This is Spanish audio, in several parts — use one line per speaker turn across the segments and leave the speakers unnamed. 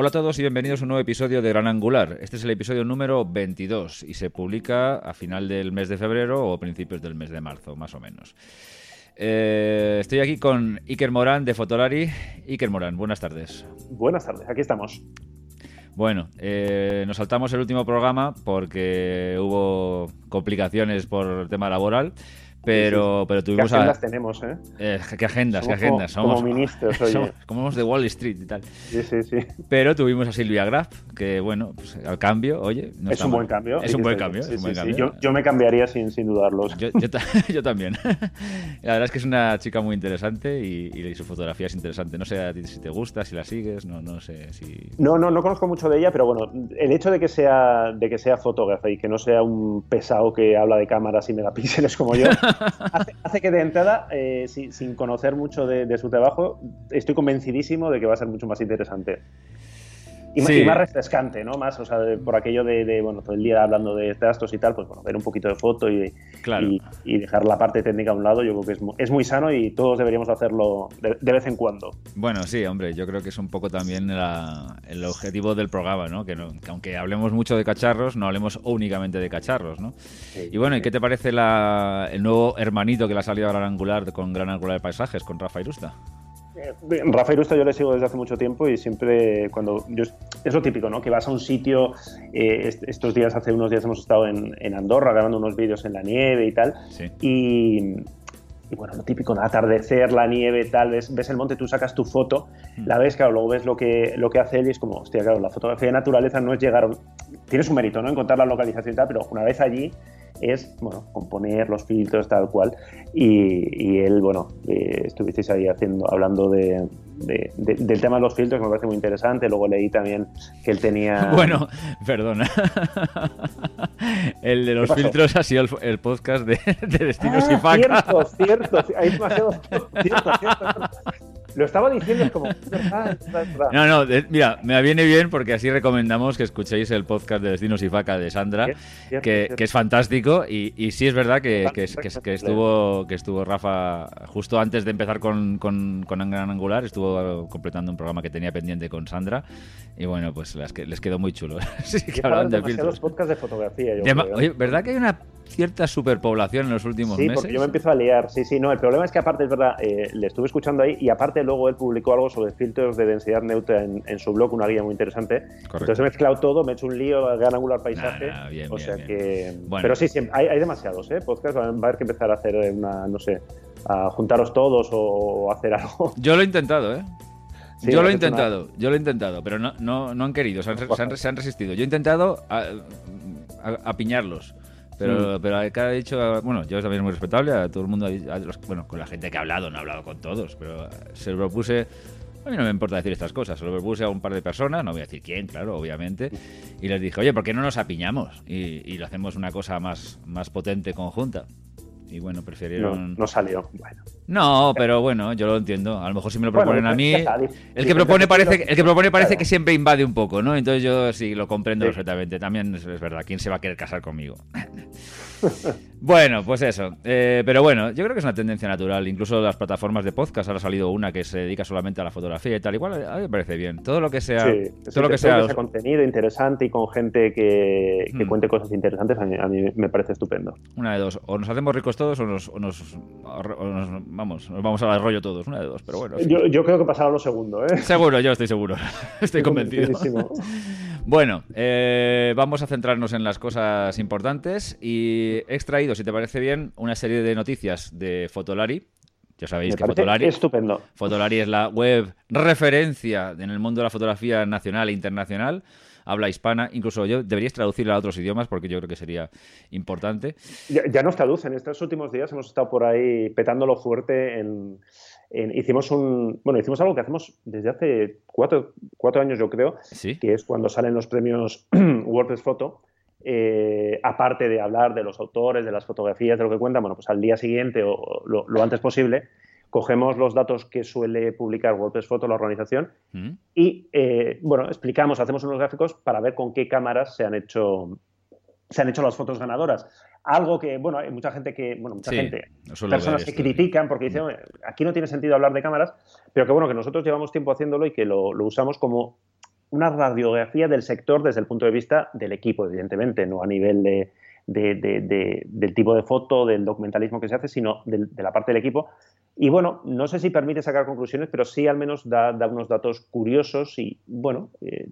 Hola a todos y bienvenidos a un nuevo episodio de Gran Angular. Este es el episodio número 22 y se publica a final del mes de febrero o principios del mes de marzo, más o menos. Eh, estoy aquí con Iker Morán de Fotolari. Iker Morán, buenas tardes.
Buenas tardes, aquí estamos.
Bueno, eh, nos saltamos el último programa porque hubo complicaciones por el tema laboral. Pero, pero tuvimos.
¿Qué agendas tenemos, eh?
eh? ¿Qué agendas? ¿Qué agendas?
Somos, como ministros, oye.
Somos, como de Wall Street y tal.
Sí, sí, sí.
Pero tuvimos a Silvia Graf, que bueno, pues, al cambio, oye.
No es, un buen cambio.
Es un buen cambio.
Sí,
es un buen
sí,
cambio.
Yo, yo, me cambiaría sin, sin dudarlo.
Yo, yo, yo, también. La verdad es que es una chica muy interesante y, y, su fotografía es interesante. No sé a ti si te gusta, si la sigues, no, no sé si.
No, no, no conozco mucho de ella, pero bueno, el hecho de que sea, de que sea fotógrafa y que no sea un pesado que habla de cámaras y megapíxeles como yo, hace, hace que de entrada, eh, sin, conocer mucho de, su trabajo, estoy convencidísimo de que va a ser mucho más interesante. Y, sí. y más refrescante, ¿no? Más, o sea, por aquello de, de, bueno, todo el día hablando de trastos y tal, pues bueno, ver un poquito de foto y,
claro.
y, y, dejar la parte técnica a un lado, yo creo que es muy, es muy sano y todos deberíamos hacerlo de, de, vez en cuando.
Bueno, sí, hombre, yo creo que es un poco también la, el objetivo del programa, ¿no? Que, ¿no? que, aunque hablemos mucho de cacharros, no hablemos únicamente de cacharros, ¿no?
Sí,
y bueno. ¿y qué te parece la, el nuevo hermanito que le ha salido a Gran Angular con Gran Angular de Paisajes, con Rafa Irusta?
Rafa Irusta yo le sigo desde hace mucho tiempo y siempre cuando yo, es lo típico, ¿no? Que vas a un sitio, eh, estos días, hace unos días hemos estado en, en, Andorra grabando unos vídeos en la nieve y tal,
sí.
y, y, bueno, lo típico, ¿no? atardecer, la nieve, tal, ves, ves el monte, tú sacas tu foto, mm. la ves, claro, luego ves lo que, lo que hace él y es como, hostia, claro, la fotografía de naturaleza no es llegar, tienes un mérito, ¿no? Encontrar la localización y tal, pero una vez allí es, bueno, componer los filtros tal cual. Y, y él, bueno, eh, estuvisteis ahí haciendo, hablando de, de, de, del tema de los filtros, que me parece muy interesante. Luego leí también que él tenía...
Bueno, perdona. el de los filtros ha sido el, el podcast de, de Destinos
ah,
y Faca.
Cierto, cierto. Hay demasiado... cierto, cierto. Lo estaba diciendo, es como.
No, no, de, mira, me viene bien porque así recomendamos que escuchéis el podcast de Destinos y Faca de Sandra, que, que, es fantástico. Y, y, sí es verdad que, que, que, estuvo, que estuvo Rafa justo antes de empezar con, con, con Gran Angular, estuvo completando un programa que tenía pendiente con Sandra. Y bueno, pues les, les quedó muy chulo.
sí, que hablaban de filtros. podcasts de fotografía. Yo
Llama, oye, ¿verdad que hay una cierta superpoblación en los últimos
sí,
meses?
Sí, porque yo me empiezo a liar. Sí, sí, no. El problema es que, aparte, es verdad, eh, le estuve escuchando ahí y aparte luego él publicó algo sobre filtros de densidad neutra en, en su blog, una guía muy interesante.
Correcto.
Entonces he mezclado todo, me he hecho un lío, gran angular paisaje.
Nah, nah, bien,
o sea
bien,
que.
Bueno.
Pero sí, sí hay, hay, demasiados, ¿eh? Podcast, va a haber que empezar a hacer una, no sé, a juntaros todos o hacer algo.
Yo lo he intentado, ¿eh? Sí, yo lo he intentado, una... yo lo he intentado, pero no, no, no han querido, se han, se, han, se han, resistido. Yo he intentado a, a, a piñarlos. Pero, mm. pero cada dicho, bueno, yo también es muy respetable, a todo el mundo, a los, bueno, con la gente que ha hablado, no he hablado con todos, pero se lo propuse, a mí no me importa decir estas cosas, se lo propuse a un par de personas, no voy a decir quién, claro, obviamente, y les dije, oye, ¿por qué no nos apiñamos? Y, y lo hacemos una cosa más, más potente conjunta. Y bueno, prefirieron.
No, no, salió. Bueno.
No, pero bueno, yo lo entiendo. A lo mejor si me lo proponen bueno, a mí. El que propone parece, el que, propone parece que siempre invade un poco, ¿no? Entonces yo sí lo comprendo sí. perfectamente. También es, es, verdad. ¿Quién se va a querer casar conmigo? bueno, pues eso. Eh, pero bueno, yo creo que es una tendencia natural. Incluso las plataformas de podcast. Ahora ha salido una que se dedica solamente a la fotografía y tal. Igual a mí me parece bien. Todo lo que sea.
Sí,
todo lo que
sea, contenido interesante y con gente que, que hmm. cuente cosas interesantes, a mí, a mí, me parece estupendo.
Una de dos. O nos hacemos ricos todos o nos, o nos, o nos vamos, nos vamos al rollo todos. Una de dos. Pero bueno.
Yo, yo, creo que pasará lo segundo, ¿eh?
Seguro, yo estoy seguro. estoy convencido. bueno, eh, vamos a centrarnos en las cosas importantes y he extraído, si te parece bien, una serie de noticias de Fotolari. Ya sabéis
Me
que Fotolari,
estupendo.
Fotolari es la web referencia en el mundo de la fotografía nacional e internacional habla hispana, incluso yo deberíais traducirla a otros idiomas porque yo creo que sería importante.
Ya, ya, nos traducen, estos últimos días hemos estado por ahí petándolo fuerte en, hicimos un, bueno, hicimos algo que hacemos desde hace cuatro, cuatro años yo creo,
¿Sí?
que es cuando salen los premios WordPress Photo, eh, aparte de hablar de los autores, de las fotografías, de lo que cuentan, bueno, pues al día siguiente o lo, lo antes posible, cogemos los datos que suele publicar WordPress Photo, la organización,
¿Mm?
y eh, bueno, explicamos, hacemos unos gráficos para ver con qué cámaras se han hecho, se han hecho las fotos ganadoras. Algo que, bueno, hay mucha gente que, bueno, mucha
sí,
gente,
no
personas que critican porque dicen, aquí no tiene sentido hablar de cámaras, pero que bueno, que nosotros llevamos tiempo haciéndolo y que lo, lo usamos como una radiografía del sector desde el punto de vista del equipo, evidentemente, no a nivel de, del tipo de foto, del documentalismo que se hace, sino de, la parte del equipo. Y bueno, no sé si permite sacar conclusiones, pero sí al menos da, unos datos curiosos y, bueno, eh,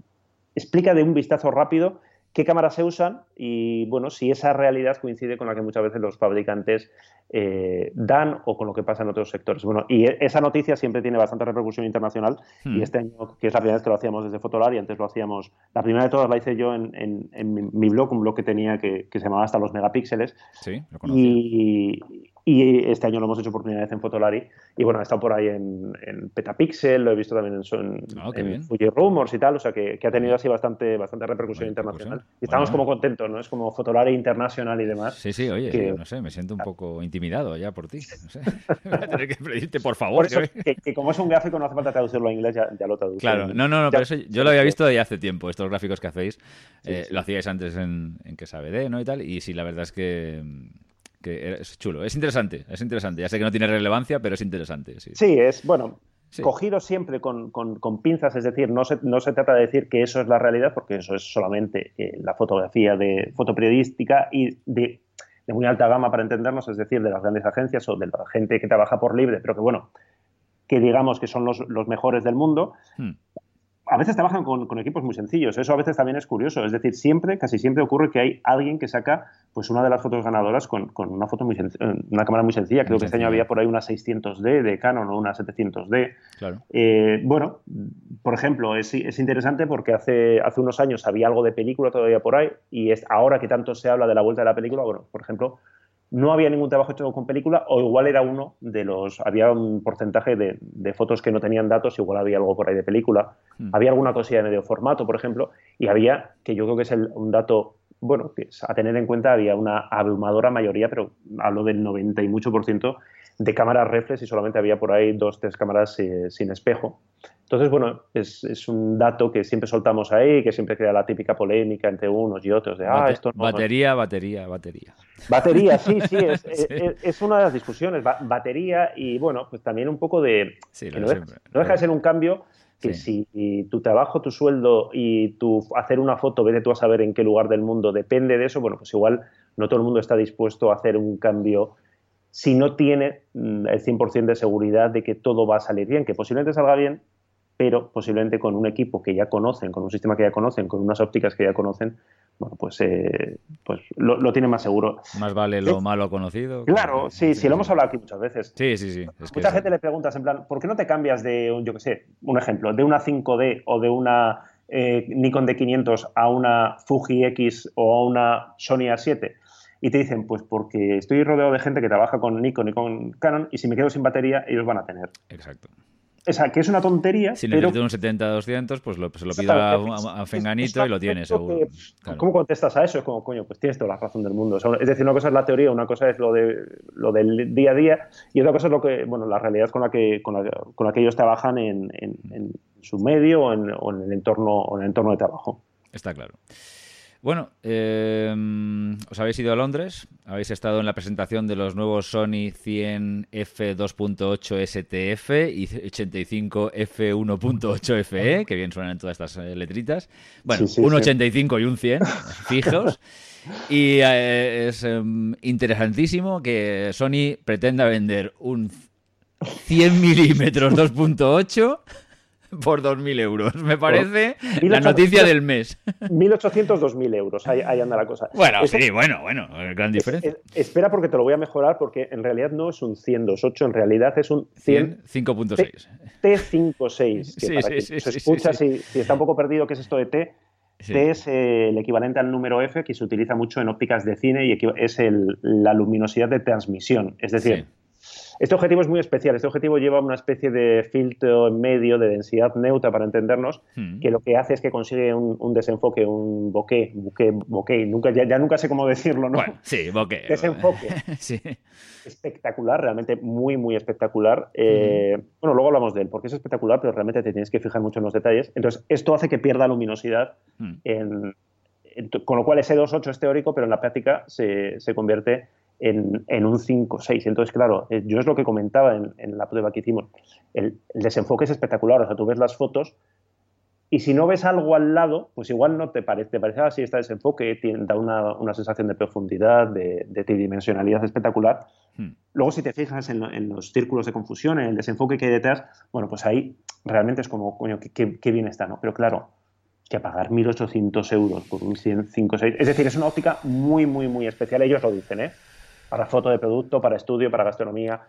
explica de un vistazo rápido qué cámaras se usan y, bueno, si esa realidad coincide con la que muchas veces los fabricantes eh, dan o con lo que pasa en otros sectores. Bueno, y e, esa noticia siempre tiene bastante repercusión internacional y hmm. este año, que es la primera vez que lo hacíamos desde Fotolar y antes lo hacíamos, la primera de todas la hice yo en, mi, blog, un blog que tenía que, se llamaba hasta los megapíxeles.
Sí, lo
conocía. Y, y este año lo hemos hecho por primera vez en Fotolari. Y bueno, ha estado por ahí en, Petapixel, lo he visto también en, ah, Fuji Rumors y tal, o sea que, ha tenido así bastante, bastante repercusión internacional. Y estamos como contentos, ¿no? Es como Fotolari internacional y demás.
Sí, sí, oye, no sé, me siento un poco intimidado ya por ti. No sé. Voy a tener que pedirte, por favor.
que, como es un gráfico no hace falta traducirlo a inglés, ya, lo traduzco.
Claro, no, no, no, pero eso yo lo había visto de hace tiempo, estos gráficos que hacéis. Eh, lo hacíais antes en, en que sabe de, ¿no? Y tal, y sí, la verdad es que es chulo. Es interesante, es interesante. Ya sé que no tiene relevancia, pero es interesante. Sí,
sí es, bueno, cogido siempre con, pinzas, es decir, no se, no se trata de decir que eso es la realidad, porque eso es solamente eh, la fotografía de fotoperiodística y de, muy alta gama para entendernos, es decir, de las grandes agencias o de la gente que trabaja por libre, pero que bueno, que digamos que son los, mejores del mundo. Hmm a veces trabajan con, equipos muy sencillos. Eso a veces también es curioso. Es decir, siempre, casi siempre ocurre que hay alguien que saca pues una de las fotos ganadoras con, una foto muy una cámara muy sencilla. Creo que este año había por ahí una 600D de Canon o una 700D.
Claro.
Eh, bueno, por ejemplo, es, es, interesante porque hace, hace unos años había algo de película todavía por ahí y es ahora que tanto se habla de la vuelta de la película, bueno, por ejemplo, no había ningún trabajo hecho con película o igual era uno de los, había un porcentaje de, fotos que no tenían datos, igual había algo por ahí de película, hmm. había alguna cosilla de medio formato, por ejemplo, y había, que yo creo que es un dato, bueno, que a tener en cuenta, había una abrumadora mayoría, pero hablo del 90 y mucho por ciento, de cámaras reflex y solamente había por ahí dos, tres cámaras eh, sin espejo. Entonces, bueno, es, un dato que siempre soltamos ahí, que siempre crea la típica polémica entre unos y otros de, ah, esto no...
Batería, batería, batería.
Batería, sí, sí, es, una de las discusiones. batería y, bueno, pues también un poco de... no, deja, de ser un cambio que si tu trabajo, tu sueldo y tu hacer una foto, vete tú a saber en qué lugar del mundo depende de eso, bueno, pues igual no todo el mundo está dispuesto a hacer un cambio si no tiene mm, el 100% de seguridad de que todo va a salir bien, que posiblemente salga bien, pero posiblemente con un equipo que ya conocen, con un sistema que ya conocen, con unas ópticas que ya conocen, bueno, pues, eh, pues lo, lo tienen más seguro.
Más vale lo malo conocido.
Claro, sí, sí, lo hemos hablado aquí muchas veces.
Sí, sí, sí.
Mucha gente le preguntas en plan, ¿por qué no te cambias de, yo qué sé, un ejemplo, de una 5D o de una eh, Nikon D500 a una Fuji X o a una Sony A7? Y te dicen, pues porque estoy rodeado de gente que trabaja con Nikon y con Canon y si me quedo sin batería, ellos van a tener.
Exacto.
O sea, que es una tontería.
Si
pero...
necesito un 70-200, pues lo, se lo pido a, Fenganito y lo tienes, seguro.
¿Cómo contestas a eso? Es como, coño, pues tienes toda la razón del mundo. es decir, una cosa es la teoría, una cosa es lo, de, lo del día a día y otra cosa es lo que, bueno, la realidad con la que, con la, con la que ellos trabajan en, en, su medio o en, o en, el entorno, o en el entorno de trabajo.
Está claro. Bueno, em, os habéis ido a Londres, habéis estado en la presentación de los nuevos Sony 100 f2.8 STF y 85 f1.8 FE, que bien suenan todas estas eh, letritas. Bueno, un 85 y un 100, fijos. Y eh, es em, interesantísimo que Sony pretenda vender un 100 milímetros 2.8 por 2.000 euros. Me parece la noticia del mes.
1.800, 2.000 euros. Ahí, anda la cosa.
Bueno, sí, bueno, bueno. Gran diferencia.
espera porque te lo voy a mejorar porque en realidad no es un 100.2.8, en realidad es un 100...
5.6.
T56. Sí, sí, sí, se escucha si, está un poco perdido qué es esto de T. T es eh, el equivalente al número F que se utiliza mucho en ópticas de cine y es la luminosidad de transmisión. Es decir, este objetivo es muy especial. Este objetivo lleva una especie de filtro en medio de densidad neutra para entendernos, hmm. que lo que hace es que consigue un, desenfoque, un bokeh, bokeh, bokeh. Nunca, ya, nunca sé cómo decirlo, ¿no?
Bueno, sí, bokeh.
Desenfoque.
sí.
Espectacular, realmente muy, muy espectacular. Eh, bueno, luego hablamos de él, porque es espectacular, pero realmente te tienes que fijar mucho en los detalles. Entonces, esto hace que pierda luminosidad hmm. en, con lo cual ese 2.8 es teórico, pero en la práctica se, se convierte en, un 5 6. Entonces, claro, eh, yo es lo que comentaba en, la prueba que hicimos. El, desenfoque es espectacular. O sea, tú ves las fotos Y si no ves algo al lado, pues igual no te parece, te parece así está desenfoque, da una, una, sensación de profundidad, de, de tridimensionalidad espectacular. Hmm. Luego, si te fijas en, los círculos de confusión, en el desenfoque que hay detrás, bueno, pues ahí realmente es como, coño, qué, bien está, ¿no? Pero claro, que pagar 1.800 euros por un 105 6. Es decir, es una óptica muy, muy, muy especial. Ellos lo dicen, ¿eh? Para foto de producto, para estudio, para gastronomía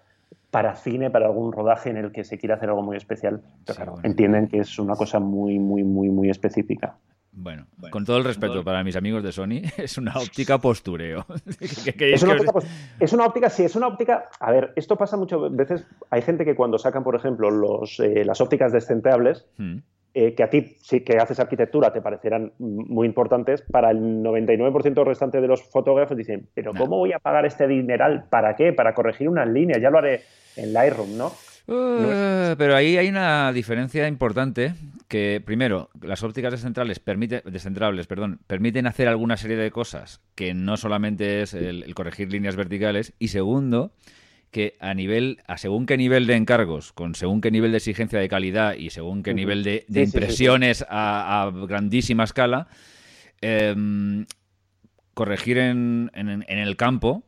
para cine, para algún rodaje en el que se quiera hacer algo muy especial. Pero claro, entienden que es una cosa muy, muy, muy, muy específica.
Bueno, con todo el respeto para mis amigos de Sony, es una óptica postureo.
es, una óptica, es, una óptica, sí, es una óptica. A ver, esto pasa muchas veces. Hay gente que cuando sacan, por ejemplo, los, eh, las ópticas descentrables, hmm. Eh, que a ti, sí que haces arquitectura, te parecerán muy importantes, para el 99% restante de los fotógrafos dicen, pero ¿cómo voy a pagar este dineral? ¿Para qué? Para corregir unas líneas, ya lo haré en Lightroom, ¿no?
Uh, pero ahí hay una diferencia importante que primero las ópticas descentrales permiten descentrables perdón permiten hacer alguna serie de cosas que no solamente es el corregir líneas verticales y segundo que a nivel, a según qué nivel de encargos, con según qué nivel de exigencia de calidad y según qué nivel de, impresiones a, grandísima escala, em, corregir en, en, el campo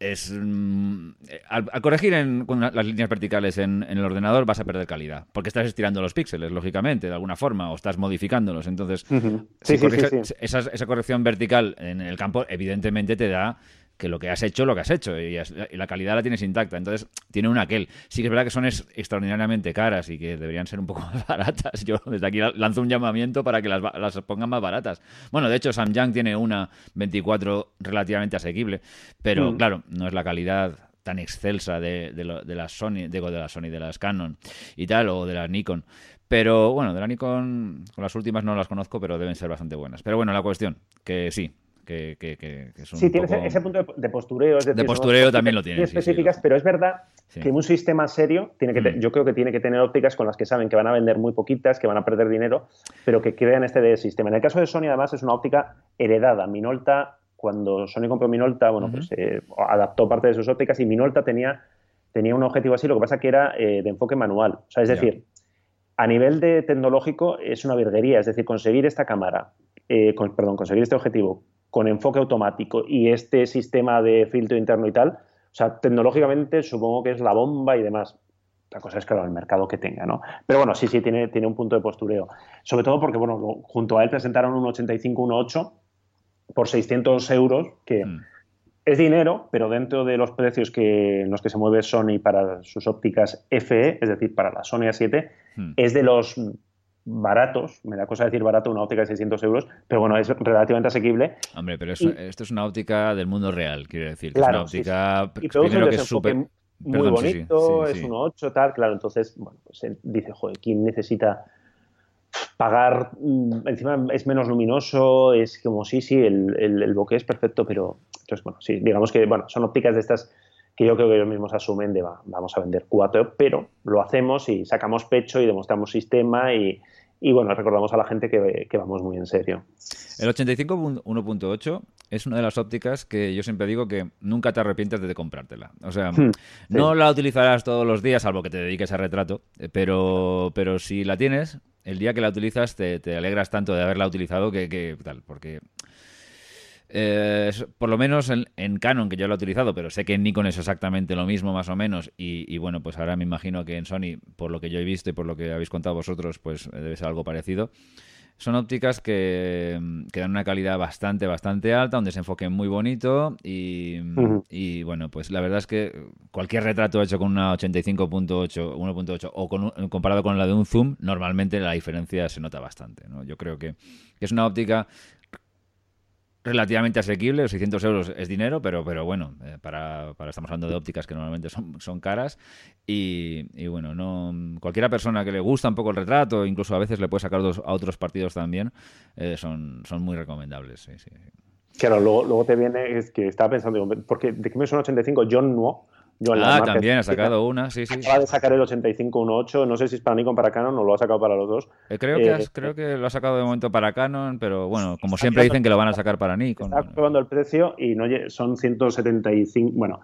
es mm, al, corregir en, con las líneas verticales en, el ordenador vas a perder calidad porque estás estirando los píxeles lógicamente de alguna forma o estás modificándolos. Entonces esa, esa corrección vertical en el campo evidentemente te da que lo que has hecho, lo que has hecho, y, la calidad la tienes intacta. Entonces, tiene un aquel. Sí que es verdad que son extraordinariamente caras y que deberían ser un poco más baratas. Yo desde aquí lanzo un llamamiento para que las, las pongan más baratas. Bueno, de hecho, Samyang tiene una 24 relativamente asequible, pero mm. claro, no es la calidad tan excelsa de, de, de las Sony, digo de las Sony, de las Canon y tal, o de las Nikon. Pero bueno, de la Nikon, con las últimas no las conozco, pero deben ser bastante buenas. Pero bueno, la cuestión, que sí, que, que,
Sí, tiene ese punto de, postureo.
de postureo también lo tiene.
específicas, pero es verdad que un sistema serio, tiene que mm. yo creo que tiene que tener ópticas con las que saben que van a vender muy poquitas, que van a perder dinero, pero que crean este sistema. En el caso de Sony, además, es una óptica heredada. Minolta, cuando Sony compró Minolta, bueno, pues eh, adaptó parte de sus ópticas y Minolta tenía, tenía un objetivo así, lo que pasa que era eh, de enfoque manual. O sea, es decir, a nivel de tecnológico es una virguería, es decir, conseguir esta cámara, eh, perdón, conseguir este objetivo con enfoque automático y este sistema de filtro interno y tal, o sea, tecnológicamente supongo que es la bomba y demás. La cosa es, claro, el mercado que tenga, ¿no? Pero bueno, sí, sí, tiene, tiene un punto de postureo. Sobre todo porque, bueno, junto a él presentaron un 85-1.8 por 600 euros, que mm. es dinero, pero dentro de los precios que, en los que se mueve Sony para sus ópticas FE, es decir, para la Sony A7, mm. es de los baratos, me da cosa decir barato una óptica de 600 euros, pero bueno, es relativamente asequible.
Hombre, pero esto es una óptica del mundo real, quiero decir. es una óptica
que es súper... Muy bonito, es un 8, tal, claro, entonces, bueno, pues él dice, joder, ¿quién necesita pagar? Mm, encima es menos luminoso, es como, sí, sí, el, el, el bokeh es perfecto, pero, entonces, bueno, sí, digamos que, bueno, son ópticas de estas que yo creo que ellos mismos asumen de vamos a vender cuatro, pero lo hacemos y sacamos pecho y demostramos sistema y, y bueno, recordamos a la gente que, que vamos muy en serio.
El 85 1.8 es una de las ópticas que yo siempre digo que nunca te arrepientes de comprártela. O sea, hmm, no la utilizarás todos los días, salvo que te dediques a retrato, eh, pero, pero si la tienes, el día que la utilizas te, te alegras tanto de haberla utilizado que, que tal, porque eh, por lo menos en, Canon, que yo lo he utilizado, pero sé que en Nikon es exactamente lo mismo, más o menos. Y, bueno, pues ahora me imagino que en Sony, por lo que yo he visto y por lo que habéis contado vosotros, pues debe ser algo parecido. Son ópticas que, dan una calidad bastante, bastante alta, un desenfoque muy bonito y, bueno, pues la verdad es que cualquier retrato hecho con una 85.8, 1.8 o con, comparado con la de un zoom, normalmente la diferencia se nota bastante. ¿no? Yo creo que es una óptica relativamente asequible, 600 euros es dinero, pero, pero bueno, eh, para, estamos hablando de ópticas que normalmente son, son caras y, bueno, no cualquiera persona que le gusta un poco el retrato, incluso a veces le puede sacar a otros partidos también, eh, son, son muy recomendables. Sí, sí.
Claro, luego, te viene, es que estaba pensando, porque ¿de qué me suena 85? John no
ah, también ha sacado una, sí, sí.
Acaba de sacar el 8518, no sé si es para Nikon para Canon o lo ha sacado para los dos.
Eh, creo, que eh, creo que lo ha sacado de momento para Canon, pero bueno, como siempre dicen que lo van a sacar para Nikon.
Está probando el precio y no son 175, bueno,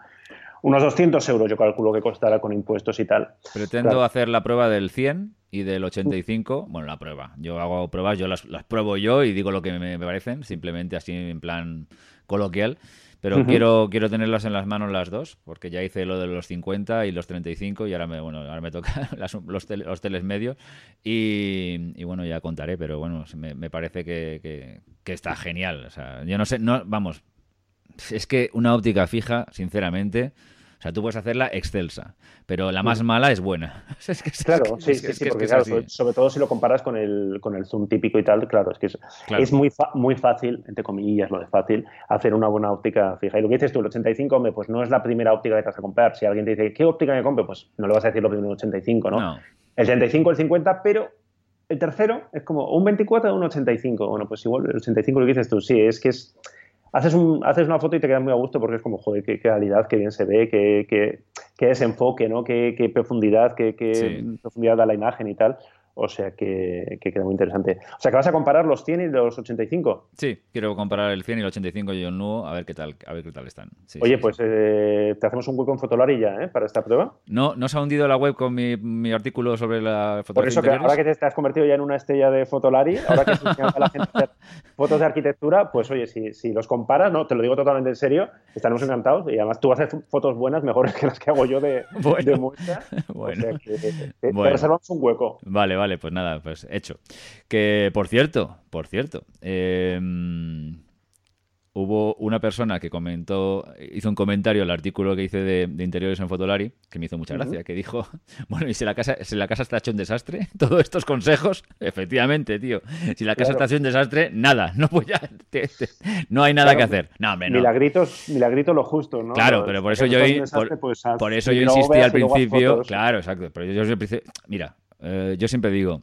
unos 200 euros yo calculo que costará con impuestos y tal.
Pretendo hacer la prueba del 100 y del 85, bueno, la prueba. Yo hago pruebas, yo las, pruebo yo y digo lo que me, parecen, simplemente así en plan coloquial. Pero quiero, quiero tenerlas en las manos las dos, porque ya hice lo de los 50 y los 35 y ahora me, bueno, ahora me toca los, teles medios y, bueno, ya contaré, pero bueno, me, parece que, que, está genial. O sea, yo no sé, no, vamos, es que una óptica fija, sinceramente, o sea, tú puedes hacerla excelsa, pero la más mala es buena.
claro, sí, sí, sí, porque claro, sobre, todo si lo comparas con el, con el zoom típico y tal, claro, es que es, muy, muy fácil, entre comillas lo de fácil, hacer una buena óptica fija. Y lo que dices tú, el 85, hombre, pues no es la primera óptica que te vas a comprar. Si alguien te dice, ¿qué óptica me compro? Pues no le vas a decir lo primero, el 85, ¿no? no. El 35, el 50, pero el tercero es como un 24 o un 85. Bueno, pues igual el 85 lo que dices tú, sí, es que es haces, un, haces una foto y te queda muy a gusto porque es como, joder, qué, calidad, qué bien se ve, qué, qué, qué desenfoque, ¿no? qué, qué profundidad, qué, qué profundidad da la imagen y tal. O sea que, queda muy interesante. O sea que vas a comparar los 100 y los 85.
Sí, quiero comparar el 100 y el 85 y el nuevo a ver qué tal, a ver qué tal están.
Oye, pues eh, te hacemos un web con Fotolari ya, ¿eh? Para esta prueba.
No, no se ha hundido la web con mi, artículo sobre la
fotografía. Por eso que ahora que te has convertido ya en una estrella de Fotolari, ahora que a la gente hacer fotos de arquitectura, pues oye, si, si, los comparas, no, te lo digo totalmente en serio, estaremos encantados y además tú haces fotos buenas, mejores que las que hago yo de, de muestra. Bueno, o sea que te reservamos un hueco.
Vale, vale vale, pues nada, pues hecho. Que, por cierto, por cierto, eh, hubo una persona que comentó, hizo un comentario al artículo que hice de, interiores en Fotolari, que me hizo mucha gracia, que dijo, bueno, y si la casa, si la casa está hecha un desastre, todos estos consejos, efectivamente, tío, si la casa está hecho un desastre, nada, no pues ya, no hay nada que hacer. No.
Milagritos, milagritos lo justo, ¿no?
Claro, pero por eso yo, por, pues, por, eso yo insistí al principio, claro, exacto, pero yo siempre, mira, eh, yo siempre digo,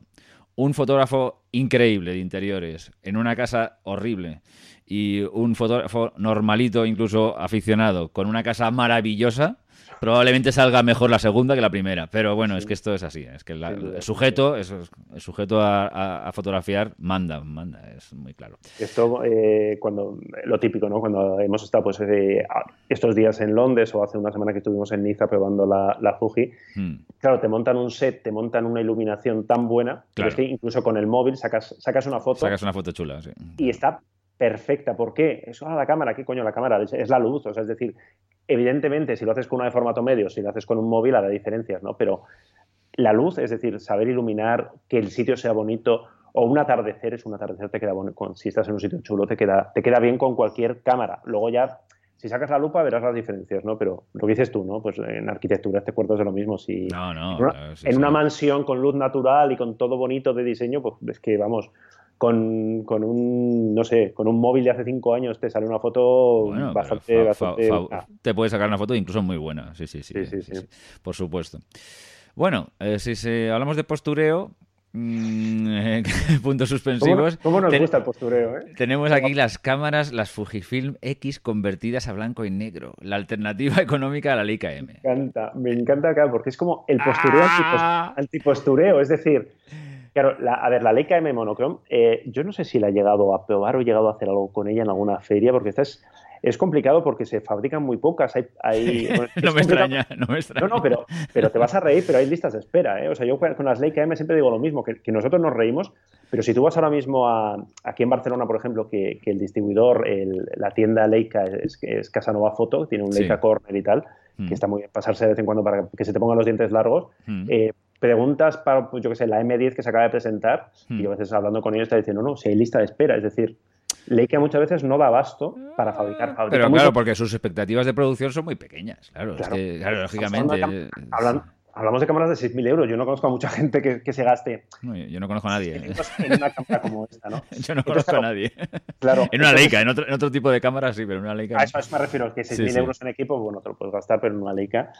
un fotógrafo increíble de interiores en una casa horrible y un fotógrafo normalito, incluso aficionado, con una casa maravillosa, probablemente salga mejor la segunda que la primera. Pero bueno, es que esto es así. Es que el sujeto, es, el sujeto a, fotografiar manda, manda, es muy claro.
Esto, eh, cuando lo típico, ¿no? Cuando hemos estado pues eh, estos días en Londres o hace una semana que estuvimos en Niza probando la, la Fuji, hmm. claro, te montan un set, te montan una iluminación tan buena que incluso con el móvil sacas, sacas una foto.
Sacas una foto chula, sí.
Y está perfecta. ¿Por qué? Eso a la cámara, ¿qué coño la cámara? Es la luz, o sea, es decir, evidentemente si lo haces con una de formato medio, si lo haces con un móvil, hará diferencias, ¿no? Pero la luz, es decir, saber iluminar, que el sitio sea bonito, o un atardecer, es un atardecer, te queda bueno, si estás en un sitio chulo, te queda, te queda bien con cualquier cámara. Luego ya, si sacas la lupa, verás las diferencias, ¿no? Pero lo que dices tú, ¿no? Pues en arquitectura este cuarto es de lo mismo. Si
no, no,
en una, mansión con luz natural y con todo bonito de diseño, pues es que, vamos, con, con, un, no sé, con un móvil de hace cinco años te sale una foto bastante...
te puedes sacar una foto incluso muy buena, sí, sí, sí, por supuesto. Bueno, eh, si, hablamos de postureo, mm, puntos suspensivos.
¿Cómo, nos gusta el postureo? Eh?
Tenemos aquí las cámaras, las Fujifilm X convertidas a blanco y negro, la alternativa económica a la Leica M.
Me encanta, me encanta acá porque es como el postureo ¡Ah! antipostureo, es decir, Claro, a ver, la Leica M Monochrome, eh, yo no sé si la he llegado a probar o he llegado a hacer algo con ella en alguna feria, porque esta es, es complicado porque se fabrican muy pocas. Hay,
no me extraña, no me extraña.
No, no, pero, pero te vas a reír, pero hay listas de espera. ¿eh? O sea, yo con las Leica M siempre digo lo mismo, que, nosotros nos reímos, pero si tú vas ahora mismo a, aquí en Barcelona, por ejemplo, que, el distribuidor, la tienda Leica es, es Casanova Foto, tiene un Leica Corner y tal, que mm. está muy bien pasarse de vez en cuando para que se te pongan los dientes largos. Mm. Eh, preguntas para, pues, yo qué sé, la M10 que se acaba de presentar y a hmm. veces hablando con ellos está diciendo, no, si hay lista de espera, es decir, Leica muchas veces no da abasto para fabricar.
Pero claro, porque sus expectativas de producción son muy pequeñas, claro, claro, lógicamente.
Hablamos de cámaras de 6.000 euros. Yo no conozco a mucha gente que, se gaste.
yo no conozco a nadie.
En, una cámara como esta, ¿no?
yo no conozco a nadie. Claro. en una Leica, en otro, en otro, tipo de cámara sí, pero en una Leica.
A eso me refiero, que 6.000 euros en equipo, bueno, te lo puedes gastar, pero en una Leica.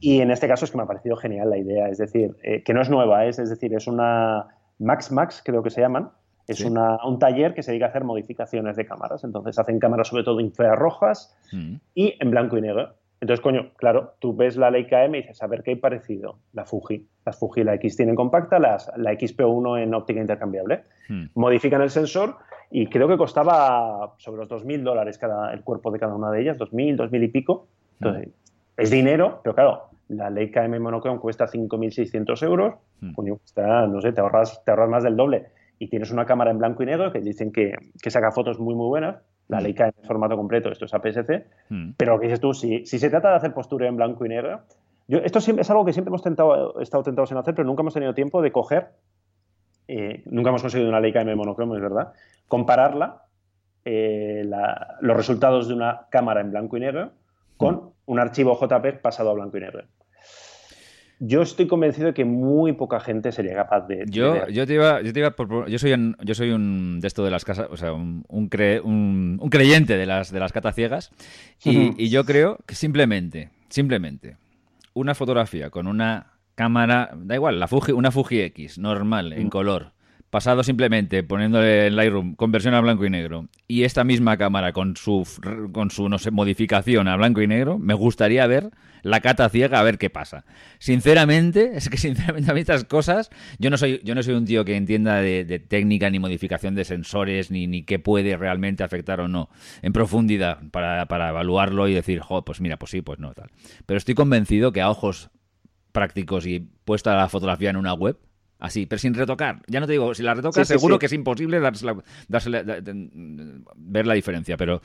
Y en este caso es que me ha parecido genial la idea. Es decir, eh, que no es nueva, es, es decir, es una Max Max, creo que se llaman. Es una, un taller que se dedica a hacer modificaciones de cámaras. Entonces hacen cámaras sobre todo infrarrojas mm. y en blanco y negro. Entonces, coño, claro, tú ves la Leica M y dices, a ver qué hay parecido. La Fuji. Las Fuji, la X tienen compacta, las, la XP1 en óptica intercambiable. Hmm. Modifican el sensor y creo que costaba sobre los 2.000 dólares cada, el cuerpo de cada una de ellas, 2.000, 2.000 y pico. Entonces, es dinero, pero claro, la Leica M monochrome cuesta 5.600 euros, hmm. no sé, te ahorras, te ahorras más del doble y tienes una cámara en blanco y negro que dicen que, que saca fotos muy, muy buenas. La hmm. Leica en formato completo, esto es APS-C, hmm. pero lo que dices tú, si, si se trata de hacer postura en blanco y negro, yo, esto es algo que siempre hemos tentado, estado tentados en hacer, pero nunca hemos tenido tiempo de coger, eh, nunca hemos conseguido una Leica M monocromo, es verdad, compararla, eh, los resultados de una cámara en blanco y negro con un archivo JPEG pasado a blanco y negro. Yo estoy convencido de que muy poca gente sería capaz de.
Yo, yo te iba, yo te iba yo soy un, yo soy un de esto de las casas, o sea, un, un, creyente de las de las cataciegas y, y yo creo que simplemente, simplemente una fotografía con una cámara, da igual, la Fuji, una Fuji X normal en mm. color pasado simplemente poniéndole en Lightroom conversión a blanco y negro y esta misma cámara con su con su no sé modificación a blanco y negro, me gustaría ver la cata ciega a ver qué pasa. Sinceramente, es que sinceramente a mí estas cosas, yo no soy yo no soy un tío que entienda de, técnica ni modificación de sensores ni ni qué puede realmente afectar o no en profundidad para, para evaluarlo y decir, "Jo, pues mira, pues sí, pues no tal." Pero estoy convencido que a ojos prácticos y puesta la fotografía en una web Así, pero sin retocar. Ya no te digo, si la retocas, seguro que es imposible ver la diferencia, pero,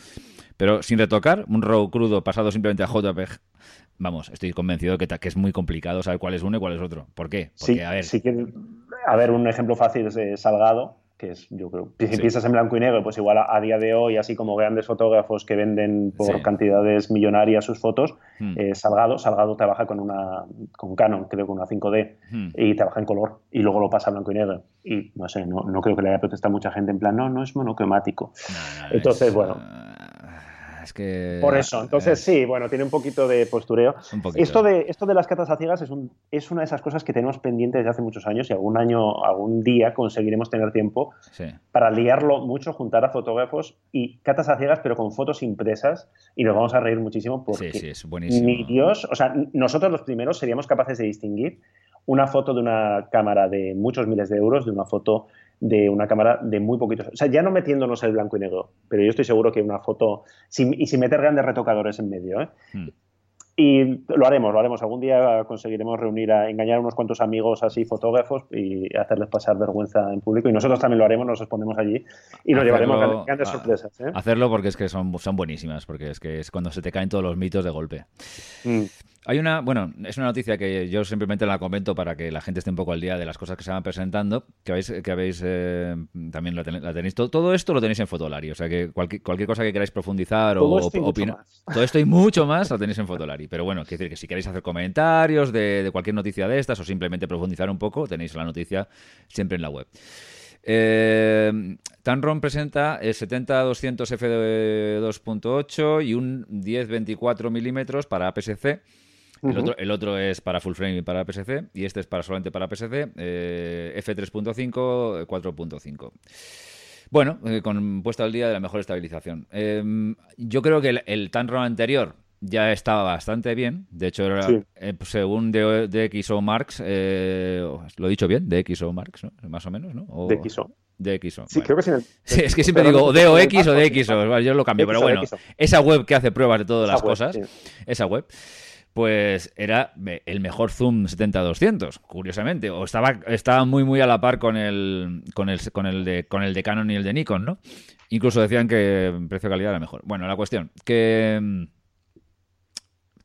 pero sin retocar, un RAW crudo pasado simplemente a JPEG, vamos, estoy convencido que, que es muy complicado saber cuál es uno y cuál es otro. ¿Por qué?
Porque, a ver. a ver, un ejemplo fácil es Salgado, que es, yo creo, si piensas en blanco y negro, pues igual a, día de hoy, así como grandes fotógrafos que venden por cantidades millonarias sus fotos, hmm. eh, Salgado, Salgado trabaja con una con Canon, creo con una 5D, hmm. y trabaja en color, y luego lo pasa a blanco y negro. Y no sé, no, no creo que le haya protestado mucha gente en plan, no, no es monocromático. Entonces, bueno. Por eso, entonces sí, bueno, tiene un poquito de postureo. Esto, de, esto de las catas a ciegas es, un, es una de esas cosas que tenemos pendientes desde hace muchos años y algún año, algún día conseguiremos tener tiempo para liarlo mucho, juntar a fotógrafos y catas a ciegas, pero con fotos impresas y nos vamos a reír muchísimo porque
sí, sí, es buenísimo.
ni Dios, o sea, nosotros los primeros seríamos capaces de distinguir una foto de una cámara de muchos miles de euros de una foto de una cámara de muy poquitos. O sea, ya no metiéndonos el blanco y negro, pero yo estoy seguro que una foto, y sin meter grandes retocadores en medio, ¿eh? Hmm. Y lo haremos, lo haremos. Algún día conseguiremos reunir, a engañar a unos cuantos amigos así, fotógrafos, y hacerles pasar vergüenza en público. Y nosotros también lo haremos, nos respondemos allí y nos llevaremos grandes, sorpresas. ¿eh?
Hacerlo porque es que son, son buenísimas, porque es que es cuando se te caen todos los mitos de golpe. Mm. Hay una, bueno, es una noticia que yo simplemente la comento para que la gente esté un poco al día de las cosas que se van presentando, que habéis, que habéis eh, también la, tenéis, todo, esto lo tenéis en Fotolari, o sea que cualquier, cualquier cosa que queráis profundizar o opinar, todo esto y mucho más lo tenéis en Fotolari. Pero bueno, quiero decir que si queréis hacer comentarios de, cualquier noticia de estas o simplemente profundizar un poco, tenéis la noticia siempre en la web. Eh, Tanron presenta el 70-200 f2.8 y un 10-24 milímetros para APS-C el, otro, es para full frame y para PSC y este es para solamente para PSC, eh, F3.5, 4.5. Bueno, eh, con puesto al día de la mejor estabilización. Em, yo creo que el, Tanron anterior ya estaba bastante bien. De hecho, era, eh, pues, según DxO Marx, lo he dicho bien, DxO Marx, ¿no? más o menos, ¿no?
O, DxO.
DxO.
Sí, creo que sí.
sí. es que siempre digo o DOX o DxO. Yo lo cambio, pero bueno, esa web que hace pruebas de todas las cosas, esa web pues era el mejor zoom 70-200, curiosamente. O estaba, estaba muy, muy a la par con el, con, el, con, el de, con el de Canon y el de Nikon, ¿no? Incluso decían que precio-calidad era mejor. Bueno, la cuestión, que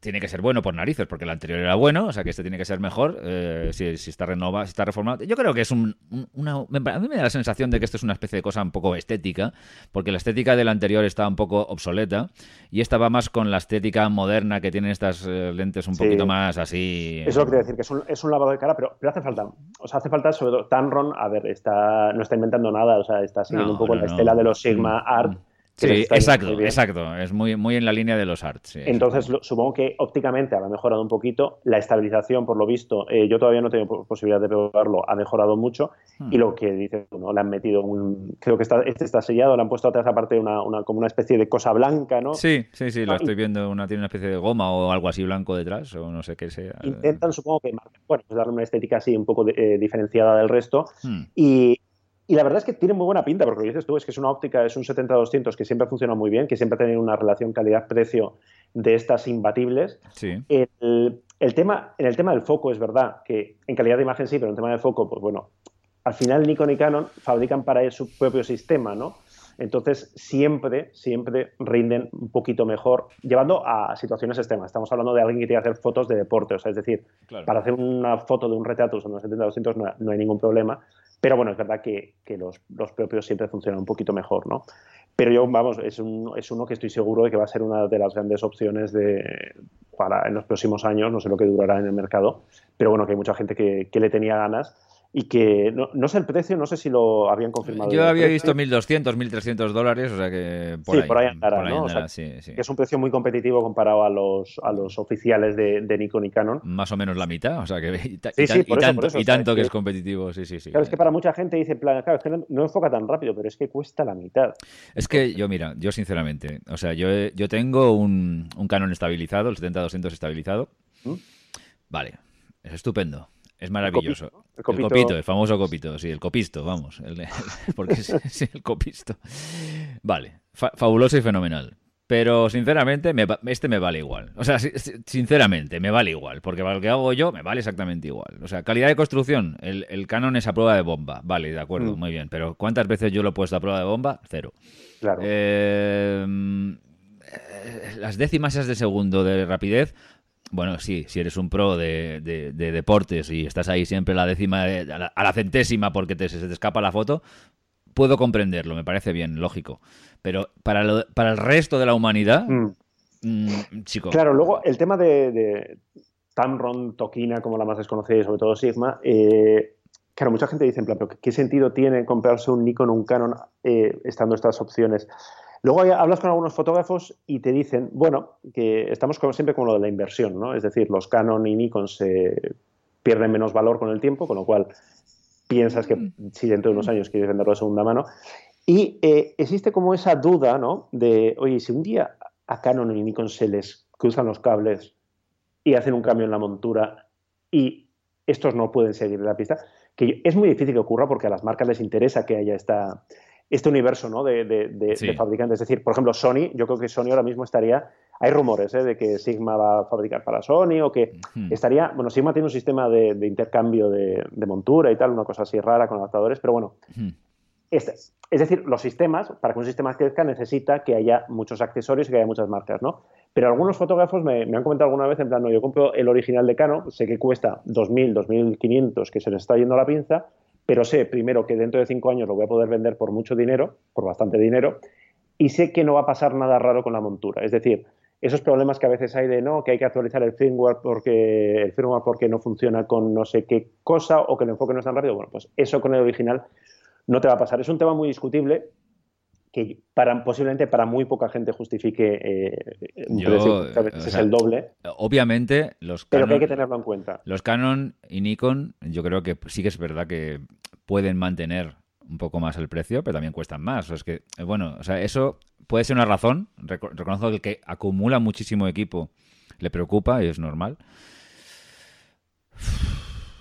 tiene que ser bueno por narices, porque el anterior era bueno, o sea que este tiene que ser mejor eh, si, está renovado, si está reformado. Yo creo que es un, una... A mí me da la sensación de que esto es una especie de cosa un poco estética, porque la estética del anterior está un poco obsoleta y esta va más con la estética moderna que tienen estas eh, lentes un poquito más así...
Eso quiere decir, que es un, es un, lavado de cara, pero, pero hace falta, o sea, hace falta sobre todo, Tamron, a ver, está, no está inventando nada, o sea, está siguiendo un poco la estela de los Sigma mm, Art,
Sí, exacto, exacto. Es muy, muy en la línea de los arts.
Entonces, supongo que ópticamente habrá mejorado un poquito. La estabilización, por lo visto, eh, yo todavía no tengo posibilidad de probarlo, ha mejorado mucho. Hmm. Y lo que dice, bueno, le han metido un. Creo que está, este está sellado, le han puesto atrás, aparte, una, una, como una especie de cosa blanca, ¿no?
Sí, sí, sí, lo estoy viendo. Una, tiene una especie de goma o algo así blanco detrás, o no sé qué sea.
Intentan, supongo que, bueno, pues darle una estética así un poco eh, diferenciada del resto. Hmm. Y Y la verdad es que tiene muy buena pinta, porque lo dices tú, es que es una óptica, es un 70-200 que siempre funciona muy bien, que siempre ha tenido una relación calidad-precio de estas imbatibles.
Sí.
El, el, tema, en el tema del foco es verdad que en calidad de imagen sí, pero en el tema del foco, pues bueno, al final Nikon y Canon fabrican para su propio sistema, ¿no? Entonces, siempre, siempre rinden un poquito mejor, llevando a situaciones extremas. Estamos hablando de alguien que tiene que hacer fotos de deporte, o sea, es decir, para hacer una foto de un retrato usando 70-200 no, no, hay ningún problema, pero bueno, es verdad que, que los, los, propios siempre funcionan un poquito mejor, ¿no? Pero yo, vamos, es, un, es uno que estoy seguro de que va a ser una de las grandes opciones de, para en los próximos años, no sé lo que durará en el mercado, pero bueno, que hay mucha gente que, que le tenía ganas y que no, no, sé el precio, no sé si lo habían confirmado.
Yo había visto 1.200, 1.300 dólares, o sea que por
sí,
ahí,
por ahí andará, ¿no? o sea,
sí, sí.
Que es un precio muy competitivo comparado a los, a los oficiales de, de, Nikon y Canon.
Más o menos la mitad, o sea que y,
eso,
tanto,
eso,
y tanto que, que, es competitivo, sí, sí, sí.
Claro, es que para mucha gente dice, plan, claro, es que no, no, enfoca tan rápido, pero es que cuesta la mitad.
Es que yo, mira, yo sinceramente, o sea, yo, yo tengo un, un Canon estabilizado, el 70-200 estabilizado. ¿Mm? Vale, es estupendo. Es maravilloso.
El copito,
el, copito. el, copito, el famoso copito, sí, el copisto, vamos. El, porque es, es, el copisto. Vale, fa fabuloso y fenomenal. Pero sinceramente, me, este me vale igual. O sea, sinceramente, me vale igual. Porque para lo que hago yo, me vale exactamente igual. O sea, calidad de construcción, el, el Canon es a prueba de bomba. Vale, de acuerdo, mm. muy bien. Pero ¿cuántas veces yo lo he puesto a prueba de bomba? Cero.
Claro.
Eh, las décimas de segundo de rapidez, bueno, sí, si eres un pro de, de, de, deportes y estás ahí siempre a la décima, a la, a la centésima porque te, se te escapa la foto, puedo comprenderlo, me parece bien, lógico. Pero para, lo, para el resto de la humanidad, mm. Mmm, chico.
Claro, luego el tema de, de Tamron, Tokina, como la más desconocida y sobre todo Sigma, eh, claro, mucha gente dice, en plan, pero ¿qué sentido tiene comprarse un Nikon o un Canon eh, estando estas opciones? Luego hablas con algunos fotógrafos y te dicen, bueno, que estamos como siempre con lo de la inversión, ¿no? Es decir, los Canon y Nikon se pierden menos valor con el tiempo, con lo cual piensas que si dentro de unos años quieres venderlo de segunda mano. Y eh, existe como esa duda, ¿no? De, oye, si un día a Canon y Nikon se les cruzan los cables y hacen un cambio en la montura y estos no pueden seguir la pista, que es muy difícil que ocurra porque a las marcas les interesa que haya esta, este universo ¿no? de, de, de, sí. de, fabricantes. Es decir, por ejemplo, Sony, yo creo que Sony ahora mismo estaría. Hay rumores ¿eh? de que Sigma va a fabricar para Sony o que hmm. estaría. Bueno, Sigma tiene un sistema de, intercambio de, montura y tal, una cosa así rara con adaptadores, pero bueno. Hmm. Este, es decir, los sistemas, para que un sistema crezca, necesita que haya muchos accesorios y que haya muchas marcas, ¿no? Pero algunos fotógrafos me, me han comentado alguna vez, en plan, no, yo compro el original de Canon, sé que cuesta 2.000, 2.500, que se le está yendo la pinza, pero sé primero que dentro de cinco años lo voy a poder vender por mucho dinero, por bastante dinero, y sé que no va a pasar nada raro con la montura. Es decir, esos problemas que a veces hay de no, que hay que actualizar el firmware porque el firmware porque no funciona con no sé qué cosa o que el enfoque no es tan rápido, bueno, pues eso con el original no te va a pasar. Es un tema muy discutible que para, posiblemente para muy poca gente justifique eh, un
Yo,
precio que a veces
o
es el doble.
Obviamente, los
pero
Canon,
que hay que tenerlo en cuenta.
Los Canon y Nikon, yo creo que sí que es verdad que pueden mantener un poco más el precio, pero también cuestan más. O sea, es que, bueno, o sea, eso puede ser una razón. Reco reconozco que el que acumula muchísimo equipo le preocupa y es normal.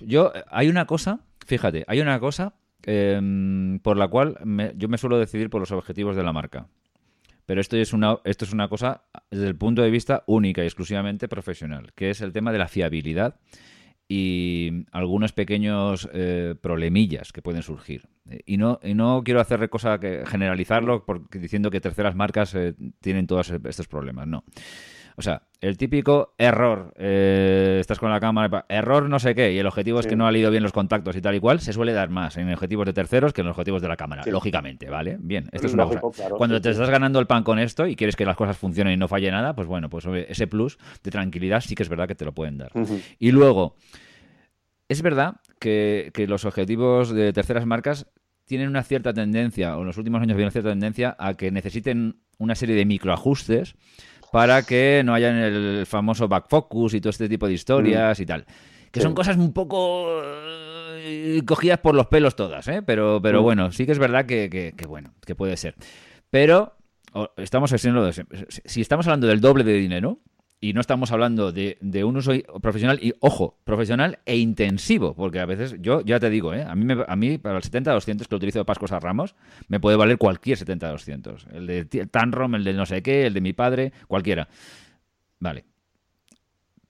Yo, hay una cosa, fíjate, hay una cosa eh, por la cual me, yo me suelo decidir por los objetivos de la marca. Pero esto es, una, esto es una cosa desde el punto de vista única y exclusivamente profesional, que es el tema de la fiabilidad y algunos pequeños eh, problemillas que pueden surgir. Y no, y no quiero hacer cosa que generalizarlo porque, diciendo que terceras marcas eh, tienen todos estos problemas, no. O sea, el típico error, eh, estás con la cámara, error no sé qué, y el objetivo es que no ha leído bien los contactos y tal y cual, se suele dar más en objetivos de terceros que en los objetivos de la cámara, sí. lógicamente, ¿vale? Bien, esto es una
Lógico,
cosa.
claro,
Cuando
sí,
te estás ganando el pan con esto y quieres que las cosas funcionen y no falle nada, pues bueno, pues ese plus de tranquilidad sí que es verdad que te lo pueden dar.
Uh -huh.
Y luego, es verdad que, que los objetivos de terceras marcas tienen una cierta tendencia, o en los últimos años había una cierta tendencia a que necesiten una serie de microajustes para que no haya el famoso back focus y todo este tipo de historias mm. y tal. Que sí. son cosas un poco eh, cogidas por los pelos todas, ¿eh? Pero, pero mm. bueno, sí que es verdad que, que, que bueno, que puede ser. Pero estamos si estamos hablando del doble de dinero, y no estamos hablando de, un uso profesional y, ojo, profesional e intensivo, porque a veces, yo ya te digo, ¿eh? a, mí a mí para el 70-200 que lo utilizo de Pascos a Ramos, me puede valer cualquier 70-200. El de Tanrom, el de no sé qué, el de mi padre, cualquiera. Vale.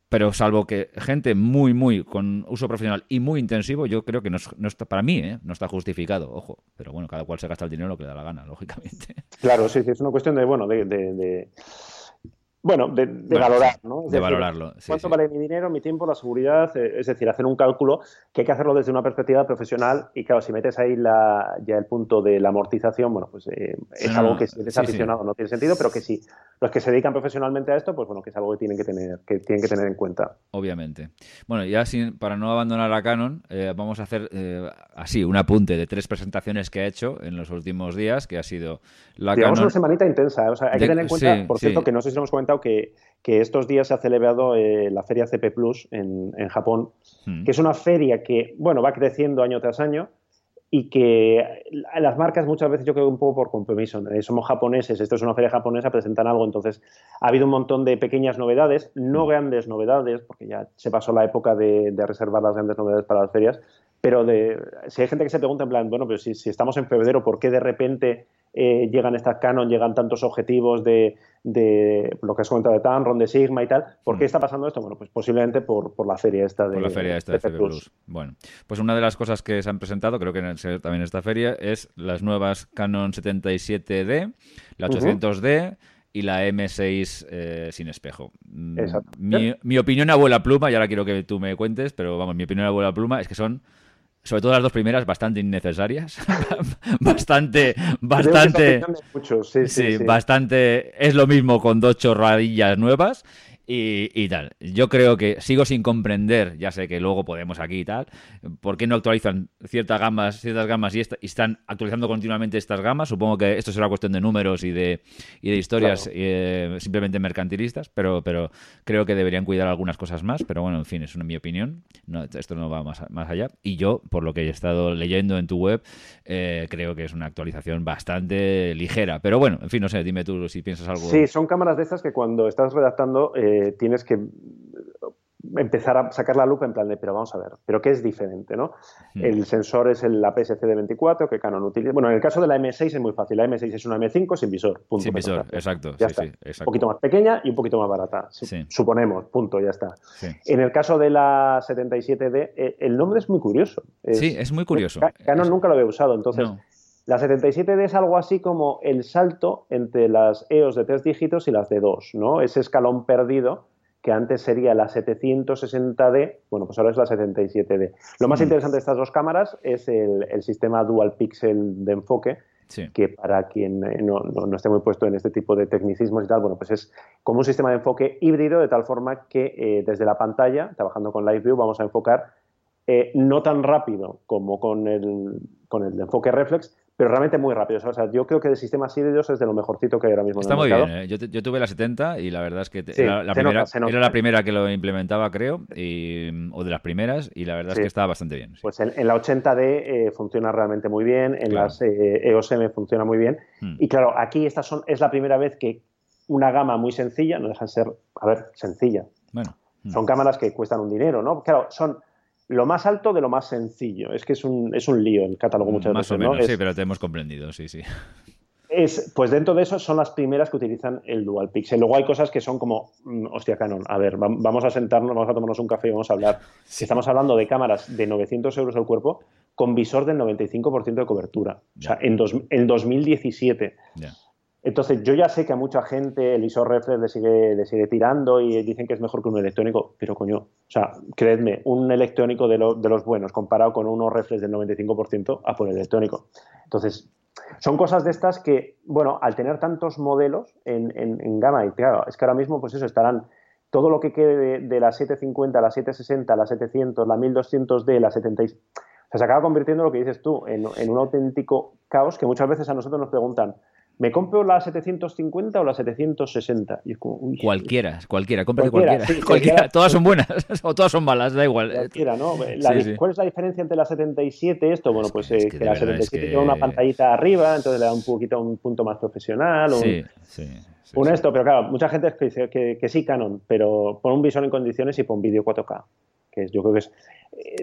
Pero salvo que gente muy, muy con uso profesional y muy intensivo, yo creo que no, está, para mí, ¿eh? no está justificado, ojo. Pero bueno, cada cual se gasta el dinero lo que le da la gana, lógicamente.
Claro, sí, sí, es una cuestión de, bueno, de bueno, de, valorar, ¿no?
de valorarlo.
¿Cuánto vale mi dinero, mi tiempo, la seguridad? Eh, es decir, hacer un cálculo que hay que hacerlo desde una perspectiva profesional y claro, si metes ahí la, ya el punto de la amortización, bueno, pues eh, es algo que si eres aficionado no tiene sentido, pero que sí, los que se dedican profesionalmente a esto, pues bueno, que es algo que tienen que tener, que tienen que tener en cuenta.
Obviamente. Bueno, ya sin, para no abandonar a Canon, eh, vamos a hacer así un apunte de tres presentaciones que ha hecho en los últimos días, que ha sido la
Digamos una semanita intensa, o sea, hay que tener en cuenta, por cierto, que no sé si lo hemos comentado que, estos días se ha celebrado eh, la feria CP Plus en, Japón, hmm. que es una feria que, bueno, va creciendo año tras año y que las marcas muchas veces yo creo un poco por compromiso. Eh, somos japoneses, esto es una feria japonesa, presentan algo, entonces ha habido un montón de pequeñas novedades, no hmm. grandes novedades, porque ya se pasó la época de, reservar las grandes novedades para las ferias, pero de, si hay gente que se pregunta en plan, bueno, pero si, si estamos en febrero, ¿por qué de repente eh, llegan estas Canon, llegan tantos objetivos de, lo que has comentado de Tamron, de Sigma y tal. ¿Por qué mm. está pasando esto? Bueno, pues posiblemente por, la feria esta de
Por la feria esta de, CP Plus. Bueno, pues una de las cosas que se han presentado, creo que también en esta feria, es las nuevas Canon 77D, la 800D y la M6 eh, sin espejo. Mm, mi, mi, opinión abuela pluma, y ahora quiero que tú me cuentes, pero vamos, mi opinión abuela pluma es que son sobre todo las dos primeras, bastante innecesarias. bastante, bastante. sí, bastante. Es lo mismo con dos chorradillas nuevas y, tal. Yo creo que sigo sin comprender, ya sé que luego podemos aquí y tal, por qué no actualizan ciertas gamas, ciertas gamas y, están actualizando continuamente estas gamas. Supongo que esto será cuestión de números y de, y de historias eh, simplemente mercantilistas, pero, pero creo que deberían cuidar algunas cosas más. Pero bueno, en fin, es una, mi opinión. No, esto no va más, más allá. Y yo, por lo que he estado leyendo en tu web, eh, creo que es una actualización bastante ligera. Pero bueno, en fin, no sé, dime tú si piensas algo.
Sí, son cámaras de estas que cuando estás redactando. Eh, tienes que empezar a sacar la lupa en plan de, pero vamos a ver, pero ¿qué es diferente? ¿no? Hmm. El sensor es el APS-C de 24 que Canon utiliza. Bueno, en el caso de la M6 es muy fácil. La M6 es una M5 sin visor. Punto,
sin visor, exacto.
Un poquito más pequeña y un poquito más barata. Suponemos, punto, ya está. En el caso de la 77D, eh, el nombre es muy curioso.
sí, es muy curioso.
Canon nunca lo había usado, entonces... La 77D es algo así como el salto entre las EOS de tres dígitos y las de dos, ¿no? Ese escalón perdido que antes sería la 760D, bueno, pues ahora es la 77D. Lo más interesante de estas dos cámaras es el, sistema dual pixel de enfoque, que para quien eh, no, esté muy puesto en este tipo de tecnicismos y tal, bueno, pues es como un sistema de enfoque híbrido, de tal forma que eh, desde la pantalla, trabajando con Live View, vamos a enfocar eh, no tan rápido como con el, con el enfoque reflex, pero realmente muy rápido. O sea, yo creo que de sistemas híbridos es de lo mejorcito que hay ahora mismo.
Está muy bien. ¿eh? Yo, yo, tuve la 70 y la verdad es que era, la primera, era, la primera, que lo implementaba, creo, y, o de las primeras, y la verdad es que estaba bastante bien.
Pues en, la 80D eh, funciona realmente muy bien, en las eh, EOS M funciona muy bien. Hmm. Y claro, aquí esta son, es la primera vez que una gama muy sencilla, no dejan ser, a ver, sencilla. Bueno. Hmm. Son cámaras que cuestan un dinero, ¿no? Claro, son lo más alto de lo más sencillo. Es que es un, es un lío el catálogo muchas
más
veces.
O menos, sí, pero te hemos comprendido, sí, sí.
Es, pues dentro de eso son las primeras que utilizan el dual pixel. Luego hay cosas que son como, mm, hostia, Canon, a ver, vamos a sentarnos, vamos a tomarnos un café y vamos a hablar. Si Estamos hablando de cámaras de 900 euros al cuerpo con visor del 95% de cobertura. O sea, en, dos, en 2017. Entonces, yo ya sé que a mucha gente el ISO reflex le sigue, le sigue tirando y dicen que es mejor que un electrónico, pero coño, o sea, creedme, un electrónico de, de los buenos comparado con unos reflex del 95% a por el electrónico. Entonces, son cosas de estas que, bueno, al tener tantos modelos en, gama, y claro, es que ahora mismo, pues eso, estarán todo lo que quede de, la 750, la 760, la 700, la 1200D, la 70. O sea, se acaba convirtiendo lo que dices tú en un auténtico caos que muchas veces a nosotros nos preguntan, ¿Me compro la 750 o la 760?
cualquiera, cualquiera, cómprate cualquiera. cualquiera. Todas son buenas o todas son malas, da igual.
Cualquiera, ¿no? ¿Cuál es la diferencia entre la 77 y esto? Bueno, pues eh, que, la 77 tiene una pantallita arriba, entonces le da un poquito un punto más profesional.
Sí, sí.
un esto, pero claro, mucha gente dice que, que, sí, Canon, pero pon un visor en condiciones y pon vídeo 4K, que es, yo creo que es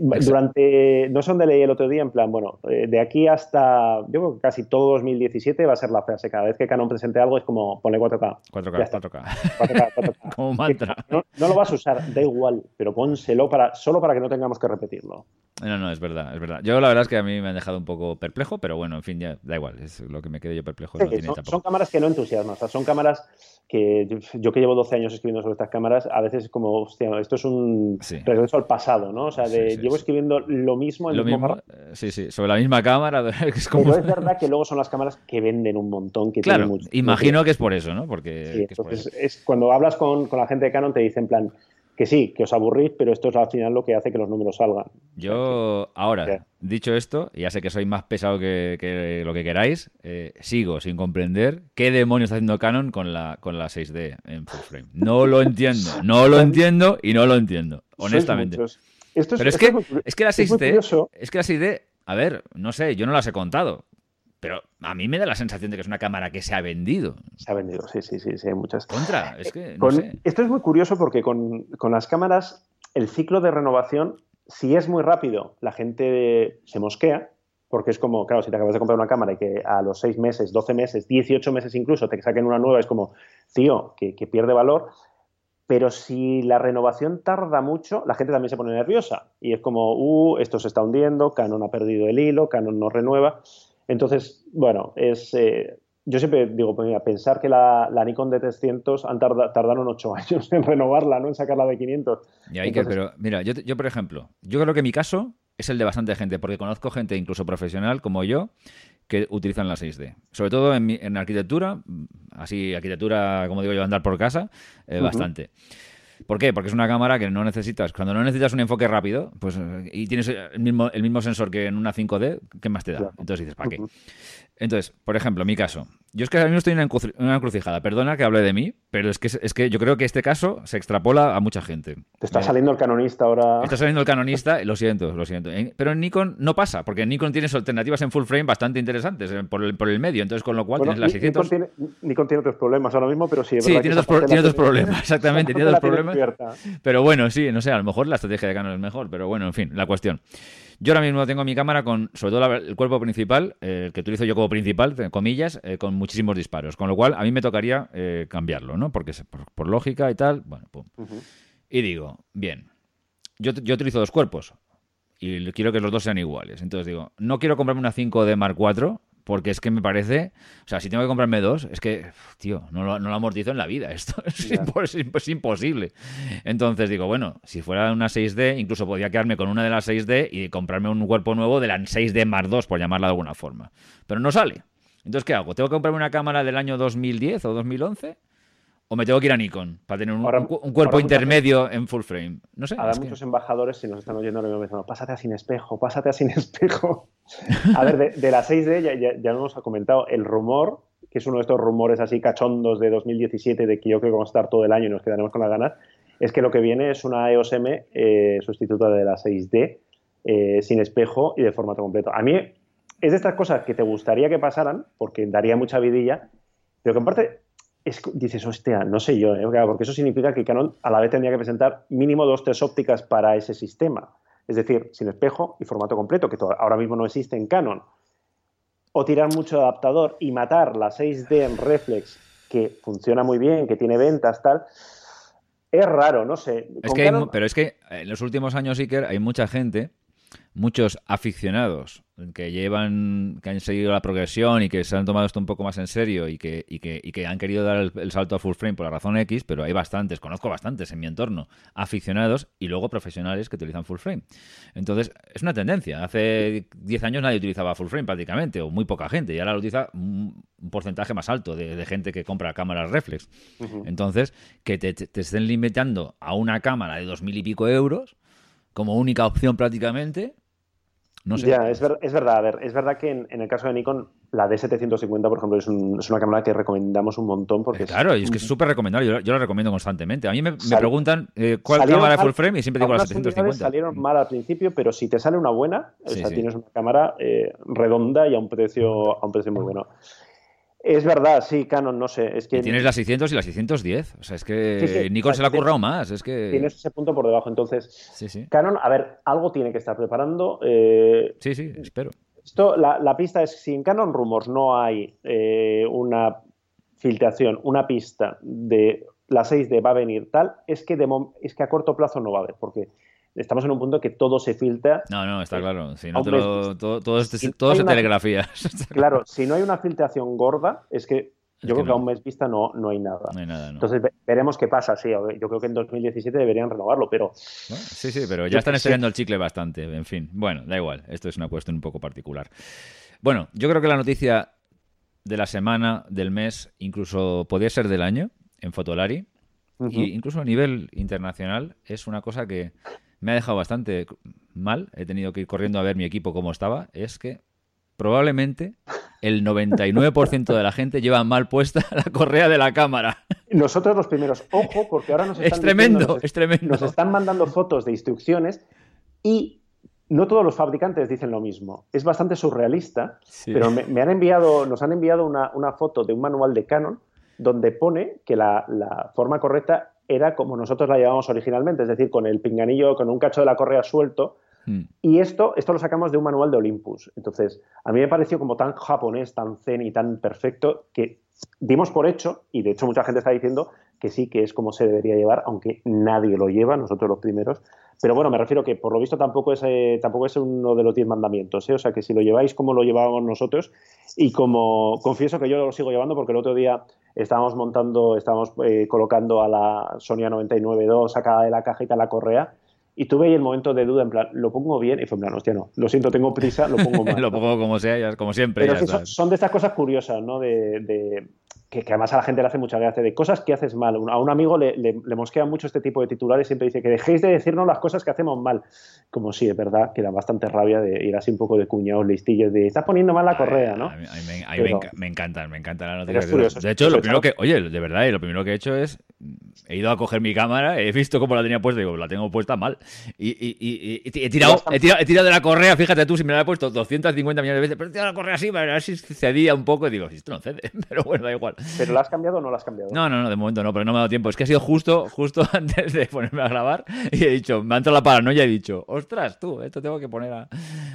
durante, no sé dónde leí el otro día, en plan, bueno, eh, de aquí hasta, yo creo que casi todo 2017 va a ser la frase, cada vez que Canon presente algo es como, ponle 4K.
4K, 4K. 4K, 4K. como mantra.
No, no, lo vas a usar, da igual, pero pónselo para, solo para que no tengamos que repetirlo.
No, no, es verdad, es verdad. Yo la verdad es que a mí me han dejado un poco perplejo, pero bueno, en fin, ya da igual, es lo que me quedé yo perplejo.
son, cámaras que no entusiasman, o sea, son cámaras que yo, que llevo 12 años escribiendo sobre estas cámaras, a veces es como, hostia, esto es un regreso al pasado, ¿no? O sea, de, llevo escribiendo lo mismo en
lo mismo, eh, Sí, sí, sobre la misma cámara.
Es como... Pero es verdad que luego son las cámaras que venden un montón. Que
claro, mucho, imagino que es por eso, ¿no? Porque
entonces es, cuando hablas con, con la gente de Canon te dicen, en plan, que sí, que os aburrís, pero esto es al final lo que hace que los números salgan.
Yo, ahora, dicho esto, ya sé que soy más pesado que, lo que queráis, eh, sigo sin comprender qué demonios está haciendo Canon con la, con la 6D en full frame. No lo entiendo, no lo entiendo y no lo entiendo, honestamente. Pero es, que, es que la 6D, es que la 6D, a ver, no sé, yo no las he contado, pero a mí me da la sensación de que es una cámara que se ha vendido.
Se ha vendido, sí, sí, sí, sí hay muchas.
Contra, es que
Esto es muy curioso porque con, las cámaras el ciclo de renovación, si es muy rápido, la gente se mosquea, porque es como, claro, si te acabas de comprar una cámara y que a los 6 meses, 12 meses, 18 meses incluso te saquen una nueva, es como, tío, que, que pierde valor. Pero si la renovación tarda mucho, la gente también se pone nerviosa. Y es como, uh, esto se está hundiendo, Canon ha perdido el hilo, Canon no renueva. Entonces, bueno, es, eh, yo siempre digo, pues pensar que la, Nikon D300 han tardaron ocho años en renovarla, ¿no? En sacarla de 500.
Y hay que, pero mira, yo, yo, por ejemplo, yo creo que mi caso es el de bastante gente, porque conozco gente incluso profesional como yo que utilizan la 6D. Sobre todo en, en arquitectura, así arquitectura, como digo yo, andar por casa, eh, bastante. ¿Por qué? Porque es una cámara que no necesitas. Cuando no necesitas un enfoque rápido, pues y tienes el mismo, el mismo sensor que en una 5D, ¿qué más te da? Entonces dices, ¿para qué? Entonces, por ejemplo, mi caso. Yo es que ahora mismo estoy en una encrucijada. Perdona que hable de mí, pero es que, es que yo creo que este caso se extrapola a mucha gente.
Te está saliendo el canonista ahora.
Está saliendo el canonista, lo siento, lo siento. Pero en Nikon no pasa, porque Nikon tiene alternativas en full frame bastante interesantes eh, por el, por el medio. Entonces, con lo cual tienes las 600.
Nikon tiene, otros problemas ahora mismo, pero sí.
sí, tiene, dos, tiene dos problemas, exactamente. tiene dos problemas. Pero bueno, sí, no sé, a lo mejor la estrategia de Canon es mejor, pero bueno, en fin, la cuestión. Yo ahora mismo tengo mi cámara con, sobre todo el cuerpo principal, el que utilizo yo como principal, comillas, eh, con muchísimos disparos. Con lo cual, a mí me tocaría eh, cambiarlo, ¿no? Porque por, lógica y tal, bueno, pum. Y digo, bien, yo, yo utilizo dos cuerpos y quiero que los dos sean iguales. Entonces digo, no quiero comprarme una 5D Mark IV porque es que me parece, o sea, si tengo que comprarme dos, es que, tío, no lo, no lo amortizo en la vida, esto es, imposible. Entonces digo, bueno, si fuera una 6D, incluso podría quedarme con una de las 6D y comprarme un cuerpo nuevo de la 6D Mark II, por llamarla de alguna forma. Pero no sale. Entonces, ¿qué hago? ¿Tengo que comprarme una cámara del año 2010 o 2011? ¿O me tengo que ir a Nikon para tener un, un cuerpo intermedio en full frame? No sé.
Ahora muchos embajadores, si nos están oyendo, me dicen, pásate a sin espejo, pásate a sin espejo. a ver, de, la 6D ya, ya, ya, nos ha comentado el rumor, que es uno de estos rumores así cachondos de 2017, de que yo creo que vamos a estar todo el año y nos quedaremos con las ganas, es que lo que viene es una EOS M eh, sustituta de la 6D, eh, sin espejo y de formato completo. A mí es de estas cosas que te gustaría que pasaran, porque daría mucha vidilla, pero que en parte dices, hostia, no sé yo, ¿eh? porque eso significa que Canon a la vez tendría que presentar mínimo dos, tres ópticas para ese sistema. Es decir, sin espejo y formato completo, que ahora mismo no existe en Canon. O tirar mucho adaptador y matar la 6D en reflex, que funciona muy bien, que tiene ventas, tal. Es raro, no sé.
pero es que en los últimos años, Iker, hay mucha gente muchos aficionados que llevan, que han seguido la progresión y que se han tomado esto un poco más en serio y que, y que, y que han querido dar el, salto a full frame por la razón X, pero hay bastantes, conozco bastantes en mi entorno, aficionados y luego profesionales que utilizan full frame. Entonces, es una tendencia. Hace 10 años nadie utilizaba full frame prácticamente, o muy poca gente, y ahora lo utiliza un porcentaje más alto de, gente que compra cámaras reflex. Entonces, que te, te, estén limitando a una cámara de dos mil y pico euros como única opción prácticamente, no sé.
Ya, es, es, verdad. A ver, es verdad que en, el caso de Nikon, la D750, por ejemplo, es, una cámara que recomendamos un montón. porque
Claro, y es que es súper recomendable. Yo, la recomiendo constantemente. A mí me, preguntan eh, cuál cámara de full frame y siempre digo la 750.
Salieron mal al principio, pero si te sale una buena, o sea, tienes una cámara eh, redonda y a un precio, a un precio muy bueno. Es verdad, sí, Canon, no sé. Es que...
tienes las 600 y las 610. O sea, es que Nikon se la ha currado más. Es que...
Tienes ese punto por debajo. Entonces, Canon, a ver, algo tiene que estar preparando. Eh,
sí, sí, espero.
Esto, la, pista es, si en Canon Rumors no hay eh, una filtración, una pista de la 6D va a venir tal, es que, de es que a corto plazo no va a haber, porque estamos en un punto que todo se filtra.
No, no, está claro. Si no todo, todo, se telegrafía.
claro, si no hay una filtración gorda, es que yo creo que a un mes vista no, no hay nada.
No hay nada
Entonces veremos qué pasa. Sí, yo creo que en 2017 deberían renovarlo, pero.
sí, sí, pero ya están estirando el chicle bastante. En fin, bueno, da igual. Esto es una cuestión un poco particular. Bueno, yo creo que la noticia de la semana, del mes, incluso podría ser del año en Fotolari, y incluso a nivel internacional, es una cosa que me ha dejado bastante mal. He tenido que ir corriendo a ver mi equipo cómo estaba. Es que probablemente el 99% de la gente lleva mal puesta la correa de la cámara.
Nosotros los primeros, ojo, porque ahora nos están,
es tremendo, es tremendo.
nos están mandando fotos de instrucciones y no todos los fabricantes dicen lo mismo. Es bastante surrealista, pero me, han enviado, nos han enviado una, foto de un manual de Canon donde pone que la, la forma correcta era como nosotros la llevamos originalmente, es decir, con el pinganillo, con un cacho de la correa suelto. Hmm. Y esto, esto lo sacamos de un manual de Olympus. Entonces, a mí me pareció como tan japonés, tan zen y tan perfecto que dimos por hecho, y de hecho mucha gente está diciendo que sí, que es como se debería llevar, aunque nadie lo lleva, nosotros los primeros. Pero bueno, me refiero que por lo visto tampoco es, eh, tampoco es uno de los diez mandamientos, ¿eh? o sea que si lo lleváis como lo llevábamos nosotros, y como confieso que yo lo sigo llevando porque el otro día estábamos montando, estábamos eh, colocando a la Sonia 99.2 sacada de la cajita la correa, y tuve ahí el momento de duda, en plan, ¿lo pongo bien? Y fue en plan, hostia, no, lo siento, tengo prisa, lo pongo mal.
lo pongo como sea, como siempre.
Pero son, de estas cosas curiosas, ¿no? de, que, además a la gente le hace mucha gracia, de cosas que haces mal. A un amigo le, le, mosquea mucho este tipo de titulares, siempre dice que dejéis de decirnos las cosas que hacemos mal. Como sí, es verdad, que da bastante rabia de ir así un poco de cuñados listillos, de estás poniendo mal la correa, ¿no? A
mí, me, me, encantan, me encantan las noticias. De, hecho, lo primero que, oye, de verdad, lo primero que he hecho es, he ido a coger mi cámara, he visto cómo la tenía puesta, digo, la tengo puesta mal. Y, y, he, tirado, he, tirado, de la correa, fíjate tú, si me la he puesto 250 millones de veces, pero he tirado la correa así, para ver si cedía un poco, y digo, esto no cede, pero bueno, da igual.
Pero la has cambiado no lo has cambiado? No,
no, no, de momento no, pero no me ha dado tiempo. Es que ha sido justo, justo antes de ponerme a grabar y he dicho, me ha entrado la paranoia y he dicho, ostras, tú, esto tengo que poner a.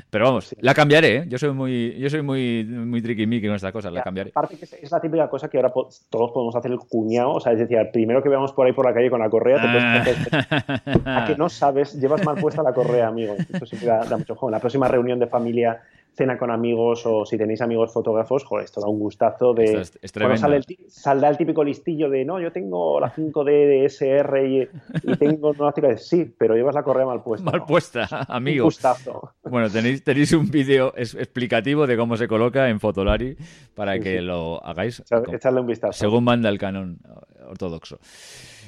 Pero vamos, la cambiaré, ¿eh? Yo soy muy, yo soy muy, muy tricky con estas cosas, la cambiaré.
Aparte que es la típica cosa que ahora todos podemos hacer el cuñado, o sea, es decir, el primero que veamos por ahí por la calle con la correa, te puedes ah. a que no sabes, llevas mal puesta la correa, amigo. Eso sí da, da mucho juego. La próxima reunión de familia cena con amigos o si tenéis amigos fotógrafos, joder, esto da un gustazo de... sale el, saldrá el típico listillo de, no, yo tengo la 5D de SR y, tengo una de sí, pero llevas la correa mal puesta.
Mal puesta, amigo.
Un gustazo.
Bueno, tenéis, tenéis un vídeo explicativo de cómo se coloca en Fotolari para que lo hagáis.
Echarle un vistazo.
Según manda el canon ortodoxo.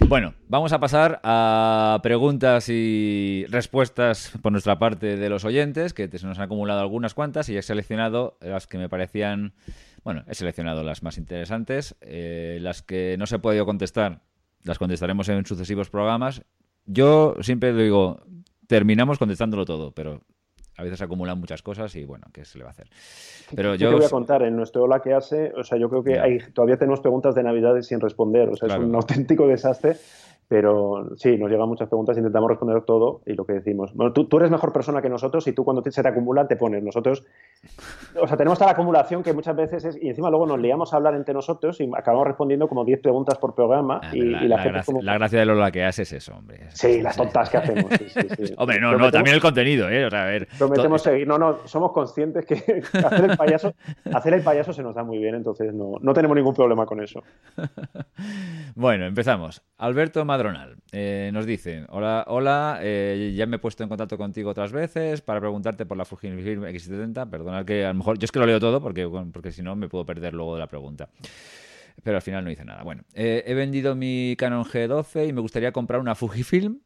Bueno, vamos a pasar a preguntas y respuestas por nuestra parte de los oyentes, que se nos han acumulado algunas cuantas y he seleccionado las que me parecían, bueno, he seleccionado las más interesantes, eh, las que no se he podido contestar, las contestaremos en sucesivos programas. Yo siempre digo, terminamos contestándolo todo, pero a veces acumulan muchas cosas y bueno, ¿qué se le va a hacer?
Pero yo te voy a contar, en nuestro Hola que hace, o sea, yo creo que hay, todavía tenemos preguntas de Navidades sin responder, o sea, es un auténtico desastre pero sí, nos llegan muchas preguntas, intentamos responder todo y lo que decimos. Bueno, tú, tú eres mejor persona que nosotros y tú cuando se te acumulan te pones. Nosotros, o sea, tenemos la acumulación que muchas veces es, y encima luego nos liamos a hablar entre nosotros y acabamos respondiendo como 10 preguntas por programa. Ah, y,
la, gracia, de lo que haces es eso, hombre.
Sí, las tontas que hacemos.
hombre, no, no, también el contenido, ¿eh? O sea, a ver.
Prometemos seguir. No, no, somos conscientes que hacer el payaso, hacer el payaso se nos da muy bien, entonces no, no tenemos ningún problema con eso.
bueno, empezamos. Alberto Madronal eh, nos dice, hola, hola, eh, ya me he puesto en contacto contigo otras veces para preguntarte por la Fujifilm X70, que a lo mejor, yo es que lo leo todo porque, porque si no me puedo perder luego de la pregunta. Pero al final no hice nada. Bueno, eh, he vendido mi Canon G12 y me gustaría comprar una Fujifilm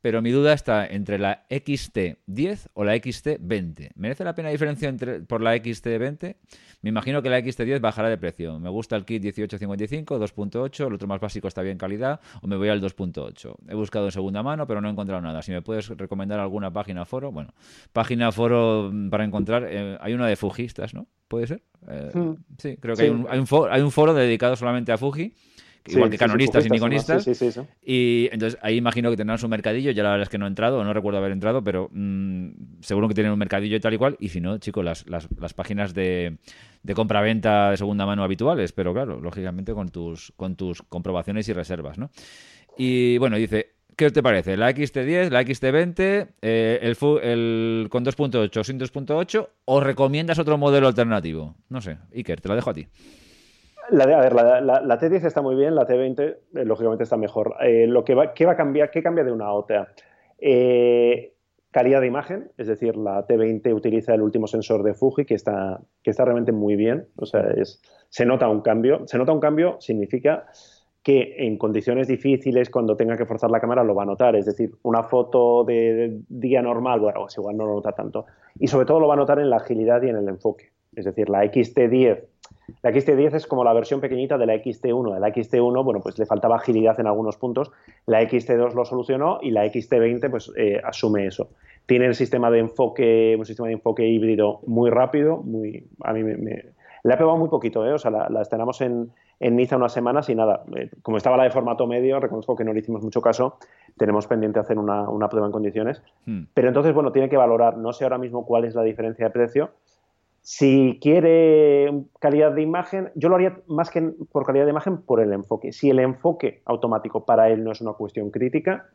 pero mi duda está entre la XT10 o la XT20. ¿Merece la pena la diferencia entre, por la XT20? Me imagino que la XT10 bajará de precio. Me gusta el kit 1855, 2.8, el otro más básico está bien calidad, o me voy al 2.8. He buscado en segunda mano, pero no he encontrado nada. Si me puedes recomendar alguna página foro, bueno, página foro para encontrar, eh, hay una de Fujistas, ¿no? ¿Puede ser? Eh, hmm. Sí, creo que Hay, un, hay, un foro, hay un foro dedicado solamente a Fuji igual que canonistas y niconistas. y entonces ahí imagino que tendrán su mercadillo. Ya la verdad es que no he entrado, no recuerdo haber entrado, pero mm, seguro que tienen un mercadillo y tal y cual. Y si no, chicos, las, las, las páginas de, de compra-venta de segunda mano habituales, pero claro, lógicamente con tus, con tus comprobaciones y reservas, ¿no? Y bueno, dice, ¿Qué te parece? ¿La XT10, la XT20, eh, el, el, con 2.8 sin 2.8 o recomiendas otro modelo alternativo? No sé, Iker, te lo dejo a ti.
La, a ver, la, T10 está muy bien, la T20 eh, lógicamente está mejor. Eh, lo que va, ¿Qué va a cambiar? ¿Qué cambia de una a otra? Eh, calidad de imagen, es decir, la T20 utiliza el último sensor de Fuji que está, que está realmente muy bien, o sea, se nota un cambio. Se nota un cambio significa que en condiciones difíciles, cuando tenga que forzar la cámara, lo va a notar. Es decir, una foto de, día normal, bueno, igual no lo nota tanto. Y sobre todo lo va a notar en la agilidad y en el enfoque. Es decir, la XT10 la XT10 es como la versión pequeñita de la XT1. De la XT1, bueno, pues le faltaba agilidad en algunos puntos. La XT2 lo solucionó y la XT20 pues eh, asume eso. Tiene el sistema de enfoque, un sistema de enfoque híbrido muy rápido, muy, a mí me, le ha pegado muy poquito, ¿eh? o sea, la, estrenamos en, en, Niza unas semanas y nada, eh, como estaba la de formato medio, reconozco que no le hicimos mucho caso, tenemos pendiente hacer una, una prueba en condiciones, hmm. pero entonces, bueno, tiene que valorar, no sé ahora mismo cuál es la diferencia de precio, si quiere calidad de imagen, yo lo haría más que por calidad de imagen por el enfoque. Si el enfoque automático para él no es una cuestión crítica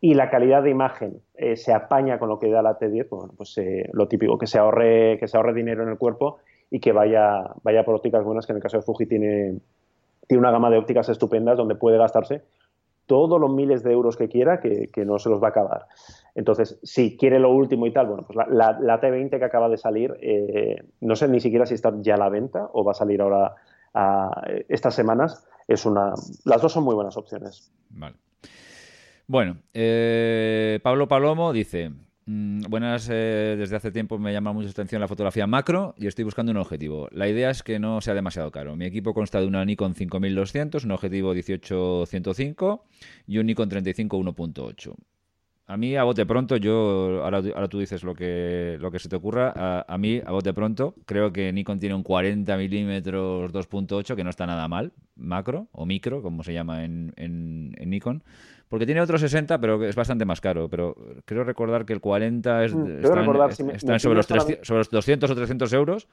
y la calidad de imagen eh, se apaña con lo que da la T10, pues, pues eh, lo típico, que se ahorre, que se ahorre dinero en el cuerpo y que vaya, vaya por ópticas buenas, que en el caso de Fuji tiene, tiene una gama de ópticas estupendas donde puede gastarse todos los miles de euros que quiera, que, no se los va a acabar. Entonces, si quiere lo último y tal, bueno, pues la, T20 que acaba de salir, eh, no sé ni siquiera si está ya a la venta o va a salir ahora estas semanas. Es una, las dos son muy buenas opciones.
Vale. Bueno, eh, Pablo Palomo dice, buenas, eh, desde hace tiempo me llama mucho atención la fotografía macro y estoy buscando un objetivo. La idea es que no sea demasiado caro. Mi equipo consta de una Nikon 5200, un objetivo 18-105 y un Nikon 35 1.8. A mí, a bote pronto, yo, ahora, ahora tú dices lo que, lo que se te ocurra, a, mí, a bote pronto, creo que Nikon tiene un 40 milímetros 2.8, que no está nada mal, macro o micro, como se llama en, en, en Nikon. Porque tiene otro 60, pero es bastante más caro. Pero creo recordar que el 40 es, mm, está, sobre, los sobre los 200 o 300 euros.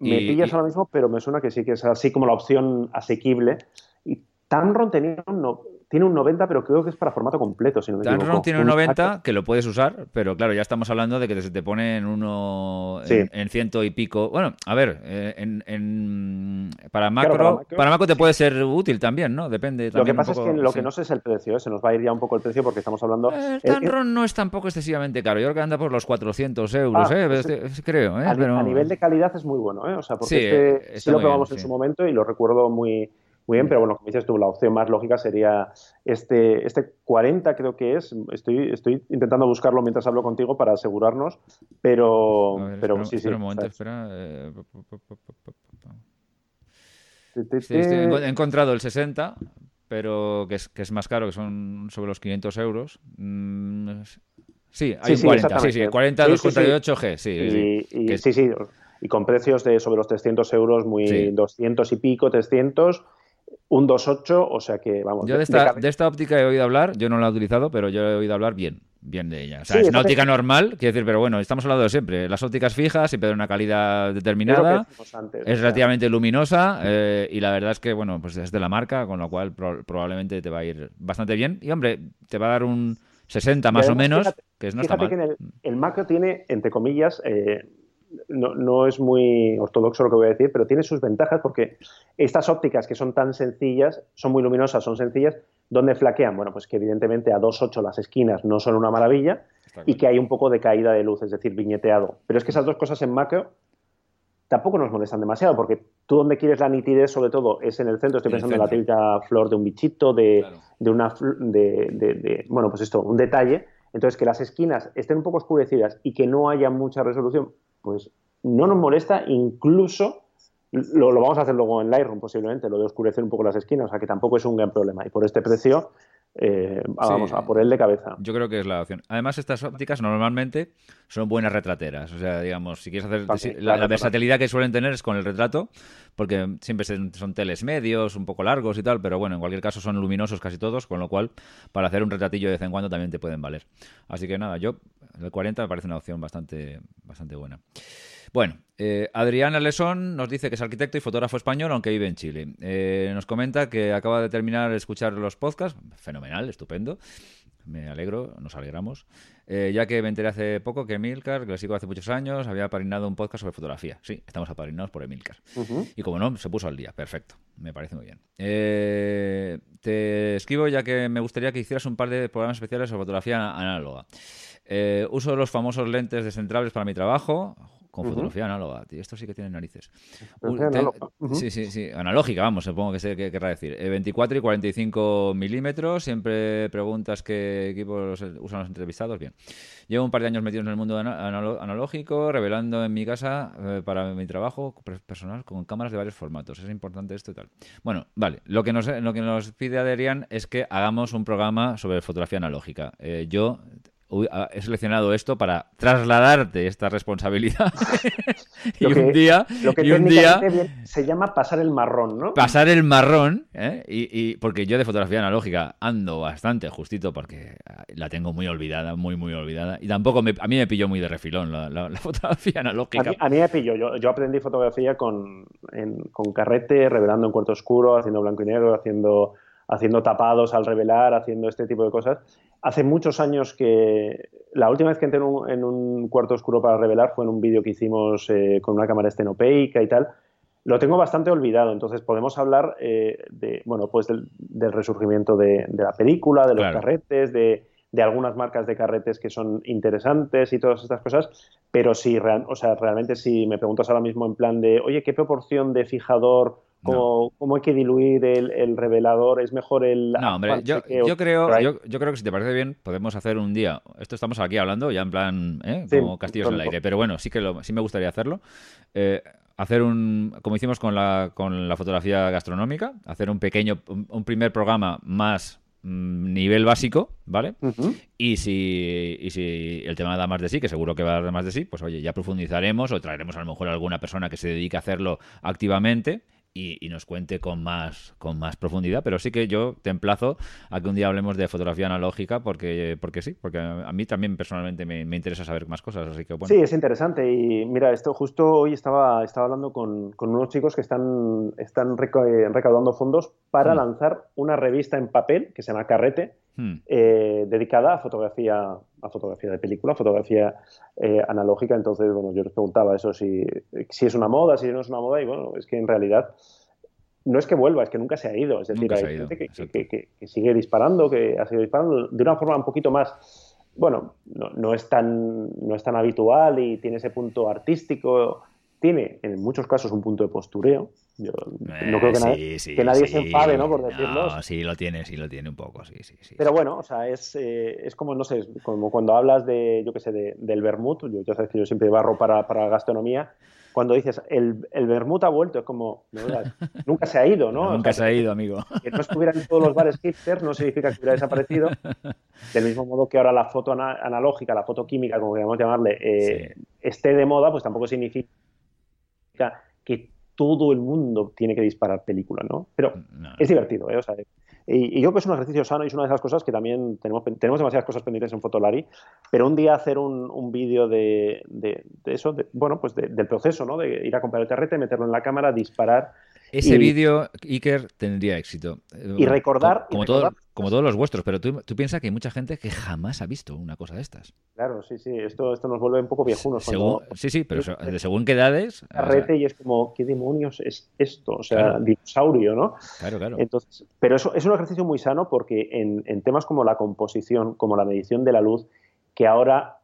Me pillas ahora mismo, pero me suena que sí que es así como la opción asequible. Y Tamron tenía no, tiene un 90, pero creo que es para formato completo, si no me
tiene un 90 que lo puedes usar, pero claro, ya estamos hablando de que se te pone en uno en, ciento y pico. Bueno, a ver, eh, en, para, macro, para, macro, te puede ser útil también, ¿no? Depende.
lo que pasa es que lo que no sé es el precio, ¿eh? se nos va a ir ya un poco el precio porque estamos hablando.
Eh, el Tamron no es tampoco excesivamente caro, yo creo que anda por los 400 euros, ah, pues creo.
A, a, nivel de calidad es muy bueno, ¿eh? O sea, porque este, sí lo probamos en su momento y lo recuerdo muy muy bien, pero bueno, como dices tú, la opción más lógica sería este, este 40 creo que es, estoy, estoy intentando buscarlo mientras hablo contigo para asegurarnos, pero, pero sí, sí. un momento, espera. Eh,
he encontrado el 60, pero que es, que es más caro, que son sobre los 500 euros. Mm, sí, hay 40, sí, sí, 40 248G, sí.
Y, sí, sí, y con precios de sobre los 300 euros, muy 200 y pico, 300 un 2.8, o sea que vamos.
Yo de esta, óptica he oído hablar, yo no la he utilizado, pero yo he oído hablar bien, bien de ella. O sea, es una óptica normal, quiero decir, pero bueno, estamos hablando de siempre. Las ópticas fijas siempre de una calidad determinada, es relativamente luminosa eh, y la verdad es que, bueno, pues es de la marca, con lo cual probablemente te va a ir bastante bien. Y hombre, te va a dar un 60 más o menos, que es no está mal.
Que el, el, macro tiene, entre comillas, eh, no, es muy ortodoxo lo que voy a decir, pero tiene sus ventajas porque estas ópticas que son tan sencillas, son muy luminosas, son sencillas, ¿dónde flaquean? Bueno, pues que evidentemente a 2.8 las esquinas no son una maravilla y que hay un poco de caída de luz, es decir, viñeteado. Pero es que esas dos cosas en macro tampoco nos molestan demasiado, porque tú donde quieres la nitidez, sobre todo, es en el centro. Estoy pensando en, la típica flor de un bichito, de, de una de, de, bueno, pues esto, un detalle. Entonces, que las esquinas estén un poco oscurecidas y que no haya mucha resolución, pues no nos molesta, incluso lo, vamos a hacer luego en Lightroom posiblemente, lo de oscurecer un poco las esquinas, o sea que tampoco es un gran problema. Y por este precio, eh, vamos a por él de cabeza.
Yo creo que es la opción. Además, estas ópticas normalmente son buenas retrateras. O sea, digamos, si quieres hacer la, versatilidad que suelen tener es con el retrato, porque siempre son teles medios, un poco largos y tal, pero bueno, en cualquier caso son luminosos casi todos, con lo cual para hacer un retratillo de vez en cuando también te pueden valer. Así que nada, yo el 40 me parece una opción bastante, bastante buena. Bueno, eh, Adrián Alesón nos dice que es arquitecto y fotógrafo español, aunque vive en Chile. Eh, nos comenta que acaba de terminar de escuchar los podcasts. Fenomenal, estupendo. Me alegro, nos alegramos. Eh, ya que me enteré hace poco que Emilcar, que lo sigo hace muchos años, había apadrinado un podcast sobre fotografía. Sí, estamos apadrinados por Emilcar. Y como no, se puso al día. Perfecto. Me parece muy bien. te escribo ya que me gustaría que hicieras un par de programas especiales sobre fotografía análoga. uso los famosos lentes descentrables para mi trabajo con fotografía análoga, tío. Esto sí que tiene narices. Sí, sí, sí. Analógica, vamos, supongo que sé qué querrá decir. 24 eh, y 45 milímetros. Siempre preguntas qué equipos usan los entrevistados. Bien. Llevo un par de años metido en el mundo analógico, revelando en mi casa eh, para mi trabajo personal con cámaras de varios formatos. Es importante esto y tal. Bueno, vale. Lo que nos, lo que nos pide Adrián es que hagamos un programa sobre fotografía analógica. Eh, yo he seleccionado esto para trasladarte esta responsabilidad. y un día.
Lo que
y un día
se llama pasar el marrón, ¿no?
Pasar el marrón, ¿eh? y, porque yo de fotografía analógica ando bastante justito porque la tengo muy olvidada, muy, muy olvidada. Y tampoco a mí me pilló muy de refilón la, fotografía analógica.
A mí, me pilló. Yo, yo aprendí fotografía con, con carrete, revelando en cuarto oscuro, haciendo blanco y negro, haciendo haciendo tapados al revelar, haciendo este tipo de cosas hace muchos años que la última vez que entré en un, cuarto oscuro para revelar fue en un vídeo que hicimos eh, con una cámara estenopeica y tal. Lo tengo bastante olvidado, entonces podemos hablar eh, de, bueno, pues del, resurgimiento de, la película, de los carretes, de, algunas marcas de carretes que son interesantes y todas estas cosas, pero si o sea, realmente si me preguntas ahora mismo en plan de, oye, ¿qué proporción de fijador ¿Cómo, hay que diluir el, revelador? ¿Es mejor el.?
No, hombre, yo, creo, yo, creo que si te parece bien, podemos hacer un día. Esto estamos aquí hablando ya en plan, ¿eh? como castillos en el aire, pero bueno, sí que sí me gustaría hacerlo. Eh, hacer un, como hicimos con la, con la fotografía gastronómica, hacer un pequeño, un, primer programa más mm, nivel básico, ¿vale? y, si, y si el tema da más de sí, que seguro que va a dar más de sí, pues oye, ya profundizaremos o traeremos a lo mejor a alguna persona que se dedique a hacerlo activamente y, nos cuente con más, con más profundidad. Pero sí que yo te emplazo a que un día hablemos de fotografía analógica porque, porque sí, porque a mí también personalmente me, interesa saber más cosas. Así que, bueno.
Sí, es interesante. Y mira, esto justo hoy estaba, estaba hablando con, con unos chicos que están, están recaudando fondos para mm. lanzar una revista en papel que se llama Carrete Hmm. Eh, dedicada a fotografía, a fotografía de película, fotografía eh, analógica. Entonces, bueno, yo les preguntaba eso, si, si es una moda, si no es una moda, y bueno, es que en realidad no es que vuelva, es que nunca se ha ido. Es decir, hay gente que, sigue disparando, que ha seguido disparando de una forma un poquito más, bueno, no, no, es tan, no es tan habitual y tiene ese punto artístico tiene en muchos casos un punto de postureo. Yo no creo que, nadie, que nadie se enfade, ¿no? Por decirlo.
No, sí lo tiene, sí lo tiene un poco, sí, sí, sí.
Pero bueno, o sea, es, eh, es como, no sé, como cuando hablas de, yo qué sé, de, del vermut, yo ya sabes que yo siempre barro para, para gastronomía, cuando dices el, el vermut ha vuelto, es como, nunca se ha ido, ¿no?
Nunca se ha ido, amigo.
Que no estuviera en todos los bares hipsters no significa que hubiera desaparecido. Del mismo modo que ahora la foto analógica, la foto química, como queramos llamarle, eh, esté de moda, pues tampoco significa todo el mundo tiene que disparar películas, ¿no? Pero es divertido, ¿eh? O sea, y, yo creo que es un ejercicio sano y es una de esas cosas que también tenemos, tenemos demasiadas cosas pendientes en Fotolari, pero un día hacer un, un vídeo de, de, eso, bueno, pues del proceso, ¿no? De ir a comprar el carrete, meterlo en la cámara, disparar
ese vídeo, Iker, tendría éxito.
Y recordar.
Como, como todos los vuestros, pero tú, tú piensas que hay mucha gente que jamás ha visto una cosa de estas.
Claro, sí, sí. Esto, esto nos vuelve un poco viejunos.
sí, sí, pero de según qué edades.
Carrete y es como, ¿qué demonios es esto? O sea, dinosaurio, ¿no?
Claro, claro.
Entonces, pero eso es un ejercicio muy sano porque en, en temas como la composición, como la medición de la luz, que ahora,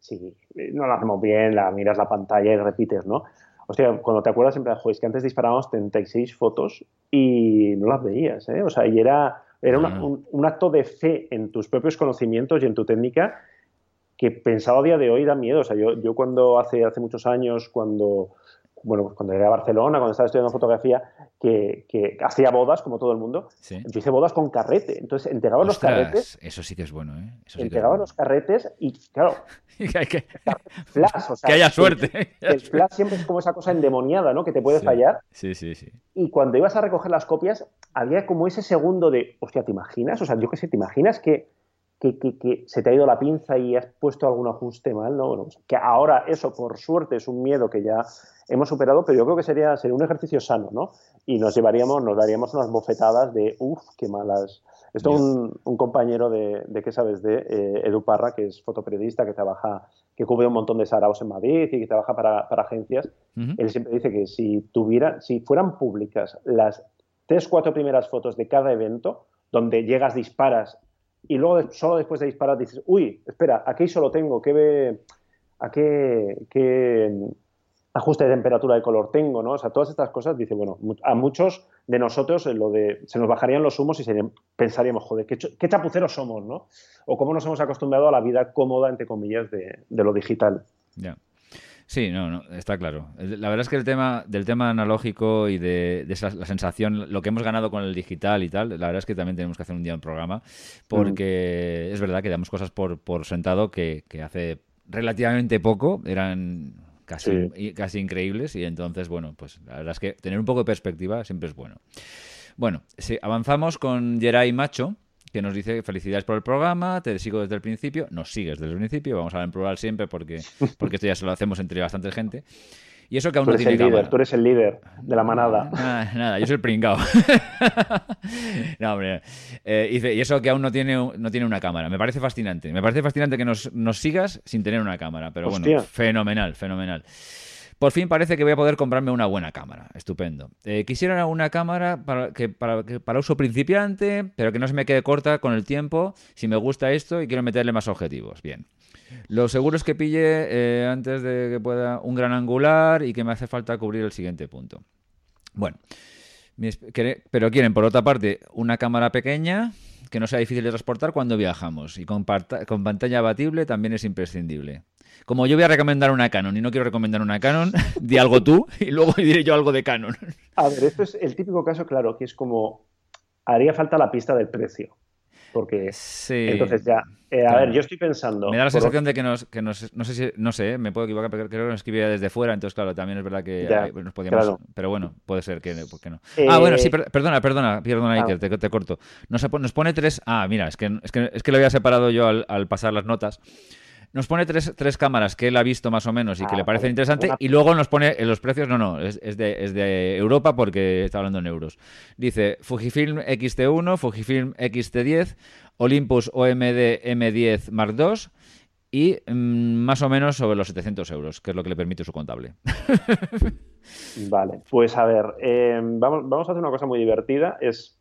sí, no lo hacemos bien, la miras la pantalla y repites, ¿no? Hostia, cuando te acuerdas siempre, joder, es que antes disparábamos 36 fotos y no las veías, ¿eh? O sea, y era, era un, un, acto de fe en tus propios conocimientos y en tu técnica que pensado a día de hoy da miedo. O sea, yo, yo cuando hace, hace muchos años, cuando bueno, pues cuando llegué a Barcelona, cuando estaba estudiando fotografía, que, hacía bodas, como todo el mundo, yo hice bodas con carrete. Entonces, entregaba los carretes.
Eso sí que es bueno, ¿eh? Eso
entregaba los carretes y, claro.
que, que haya suerte.
El, flash siempre es como esa cosa endemoniada, ¿no? Que te puede fallar.
Sí, sí, sí.
Y cuando ibas a recoger las copias, había como ese segundo de, hostia, ¿te imaginas? O sea, yo qué sé, ¿te imaginas que que, se te ha ido la pinza y has puesto algún ajuste mal, ¿no? Bueno, que ahora eso, por suerte, es un miedo que ya hemos superado, pero yo creo que sería, sería un ejercicio sano, ¿no? Y nos llevaríamos, nos daríamos unas bofetadas de, uff, qué malas. Esto un, un, compañero de, de, ¿qué sabes? De eh, Edu Parra, que es fotoperiodista, que trabaja, que cubre un montón de saraos en Madrid y que trabaja para, para agencias. Él siempre dice que si tuviera, si fueran públicas las tres, cuatro primeras fotos de cada evento, donde llegas, disparas y luego solo después de disparar dices, uy, espera, aquí solo tengo, ¿qué, ¿a qué, ajuste de temperatura de color tengo? ¿no? O sea, todas estas cosas, dice, bueno, a muchos de nosotros lo de, se nos bajarían los humos y pensaríamos, joder, ¿qué, qué, chapuceros somos, ¿no? O cómo nos hemos acostumbrado a la vida cómoda, entre comillas, de lo digital.
Ya. Sí, no, no, está claro. La verdad es que el tema del tema analógico y de, la sensación, lo que hemos ganado con el digital y tal, la verdad es que también tenemos que hacer un día un programa, porque es verdad que damos cosas por, por sentado que, hace relativamente poco eran casi, casi increíbles y entonces, bueno, pues la verdad es que tener un poco de perspectiva siempre es bueno. Bueno, si avanzamos con Geray Macho, que nos dice felicidades por el programa, te sigo desde el principio, nos sigues desde el principio, vamos a ver en plural siempre porque, porque esto ya se lo hacemos entre bastante gente. Y eso que aún no tiene
líder, Tú eres el líder de la manada.
Nada, nada yo soy el pringao. no, hombre. Eh, y eso que aún no tiene, no tiene una cámara. Me parece fascinante. Me parece fascinante que nos, nos sigas sin tener una cámara. Pero bueno, fenomenal, fenomenal. Por fin parece que voy a poder comprarme una buena cámara. Estupendo. Eh, quisiera una cámara para, que, para, para, uso principiante, pero que no se me quede corta con el tiempo. Si me gusta esto y quiero meterle más objetivos. Bien. Lo seguro es que pille eh, antes de que pueda un gran angular y que me hace falta cubrir el siguiente punto. Bueno. Pero quieren, por otra parte, una cámara pequeña que no sea difícil de transportar cuando viajamos. Y con, con pantalla abatible también es imprescindible. Como yo voy a recomendar una Canon y no quiero recomendar una Canon, di algo tú y luego diré yo algo de Canon.
A ver, esto es el típico caso, claro, que es como haría falta la pista del precio. Porque sí, entonces ya, eh, a ver, yo estoy pensando.
Me da la sensación de que nos, que nos, no sé si, no sé, me puedo equivocar, pero creo que nos escribía desde fuera, entonces claro, también es verdad que nos podíamos, pero bueno, puede ser que, ¿por qué no? ah, bueno, sí, eh, perdona, perdona, perdona, ah. Iker, te, te, corto. Nos, nos pone tres, ah, mira, es que, es que, es que lo había separado yo al, al pasar las notas. Nos pone tres, tres, cámaras que él ha visto más o menos y que le ah, parecen interesantes y luego nos pone en los precios, no, no, es, de, es, de, Europa porque está hablando en euros. Dice Fujifilm XT1, Fujifilm XT10, Olympus OMD M10 Mark II y mm, más o menos sobre los 700 euros, que es lo que le permite su contable.
vale, pues a ver, eh, vamos, vamos a hacer una cosa muy divertida, es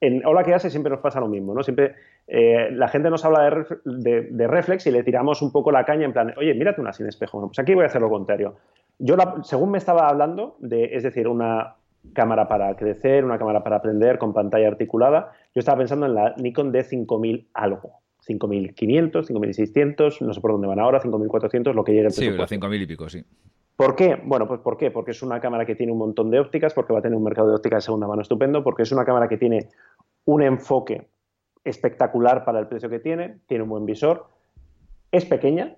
en Hola que hace siempre nos pasa lo mismo, ¿no? Siempre eh, la gente nos habla de, reflex y le tiramos un poco la caña en plan, oye, mírate una sin espejo. pues aquí voy a hacer lo contrario. Yo, según me estaba hablando, de, es decir, una cámara para crecer, una cámara para aprender con pantalla articulada, yo estaba pensando en la Nikon D5000 algo. 5500, 5600, no sé por dónde van ahora, 5400, lo que llegue el
Sí, los 5000 y pico, sí.
¿Por qué? Bueno, pues ¿por qué? Porque es una cámara que tiene un montón de ópticas, porque va a tener un mercado de óptica de segunda mano estupendo, porque es una cámara que tiene un enfoque espectacular para el precio que tiene, tiene un buen visor, es pequeña,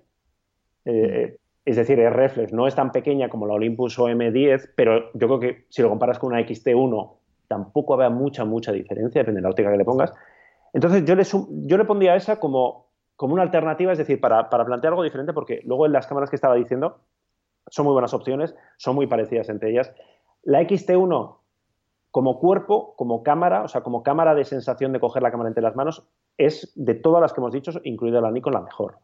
eh, es decir, es reflex, no es tan pequeña como la Olympus OM10, pero yo creo que si lo comparas con una XT1 tampoco habrá mucha, mucha diferencia, depende de la óptica que le pongas. Entonces yo le, yo le pondría esa como, como una alternativa, es decir, para, para plantear algo diferente, porque luego en las cámaras que estaba diciendo son muy buenas opciones, son muy parecidas entre ellas. La XT1 como cuerpo, como cámara, o sea, como cámara de sensación de coger la cámara entre las manos, es de todas las que hemos dicho, incluida la Nikon, la mejor.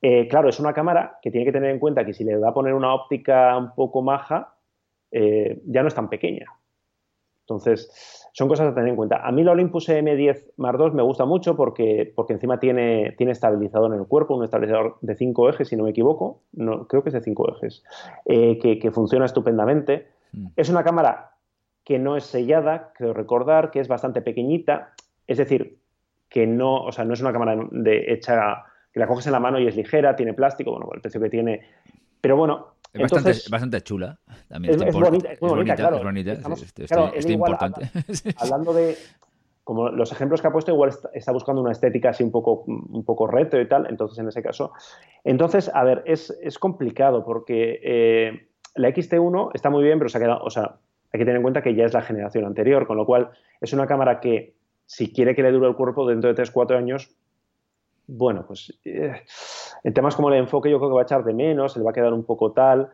Eh, claro, es una cámara que tiene que tener en cuenta que si le da a poner una óptica un poco maja, eh, ya no es tan pequeña. Entonces, son cosas a tener en cuenta. A mí la Olympus M10 Mark II me gusta mucho porque, porque encima tiene, tiene estabilizador en el cuerpo, un estabilizador de cinco ejes, si no me equivoco, no, creo que es de cinco ejes, eh, que, funciona estupendamente. Mm. Es una cámara que no es sellada, creo recordar, que es bastante pequeñita, es decir, que no, o sea, no es una cámara de hecha que la coges en la mano y es ligera, tiene plástico, bueno, el precio que tiene. Pero bueno,
es bastante, chula. También
es, bonita, es, muy bonita, claro.
Es bonita, es, importante.
Hablando de, como los ejemplos que ha puesto, igual está, buscando una estética así un poco, un poco reto y tal, entonces en ese caso. Entonces, a ver, es, complicado porque eh, la XT1 está muy bien, pero se ha quedado, o sea, hay que tener en cuenta que ya es la generación anterior, con lo cual es una cámara que si quiere que le dure el cuerpo dentro de 3-4 años, bueno, pues eh, en temas como el enfoque yo creo que va a echar de menos, se le va a quedar un poco tal.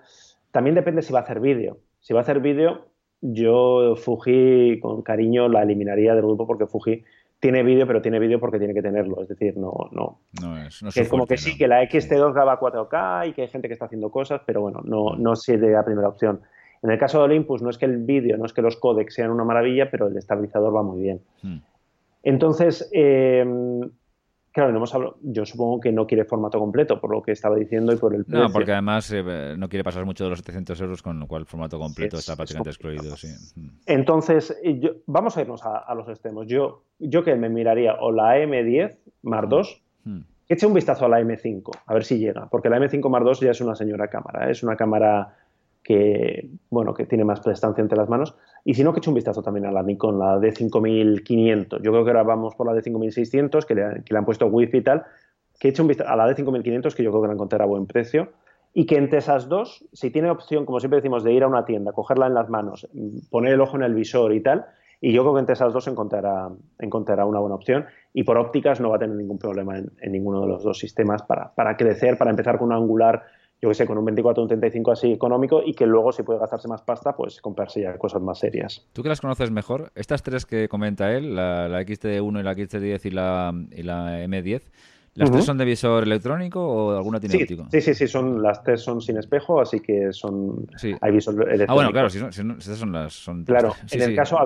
También depende si va a hacer vídeo. Si va a hacer vídeo, yo Fuji con cariño la eliminaría del grupo porque Fuji tiene vídeo, pero tiene vídeo porque tiene que tenerlo. Es decir, no. No,
no es, no
es como que sí, que la XT2 graba 4K y que hay gente que está haciendo cosas, pero bueno, no, no sería la primera opción. En el caso de Olympus, no es que el vídeo, no es que los codecs sean una maravilla, pero el estabilizador va muy bien. Hmm. Entonces, eh, Claro, no hemos hablado, yo supongo que no quiere formato completo, por lo que estaba diciendo y por el precio.
No, porque además eh, no quiere pasar mucho de los 700 euros, con lo cual el formato completo está prácticamente excluido. Sí.
Entonces, vamos a irnos a, los extremos. Yo, yo que me miraría o la M10 Mar 2, hmm. que eche un vistazo a la M5, a ver si llega, porque la M5 Mar 2 ya es una señora cámara, ¿eh? es una cámara que, bueno, que tiene más prestancia entre las manos. Y si no, que eche un vistazo también a la Nikon, la D5500. Yo creo que ahora vamos por la D5600, que le, que le han puesto wifi y tal. Que eche un vistazo a la D5500, que yo creo que la encontrará a buen precio. Y que entre esas dos, si tiene opción, como siempre decimos, de ir a una tienda, cogerla en las manos, poner el ojo en el visor y tal, y yo creo que entre esas dos encontrará, encontrará una buena opción. Y por ópticas no va a tener ningún problema en, en ninguno de los dos sistemas para, para crecer, para empezar con un angular yo que sé, con un 24 o un 35 así económico y que luego si puede gastarse más pasta, pues comprarse ya cosas más serias.
¿Tú que las conoces mejor? Estas tres que comenta él, la, la XT1 y la XT10 y la, y la M10, ¿Las tres son de visor electrónico o alguna tiene
sí,
óptico?
Sí, sí, sí, son, las tres son sin espejo, así que son hay visor electrónico.
Ah, bueno, claro, si, son, si, estas son las... Son
claro, en el caso...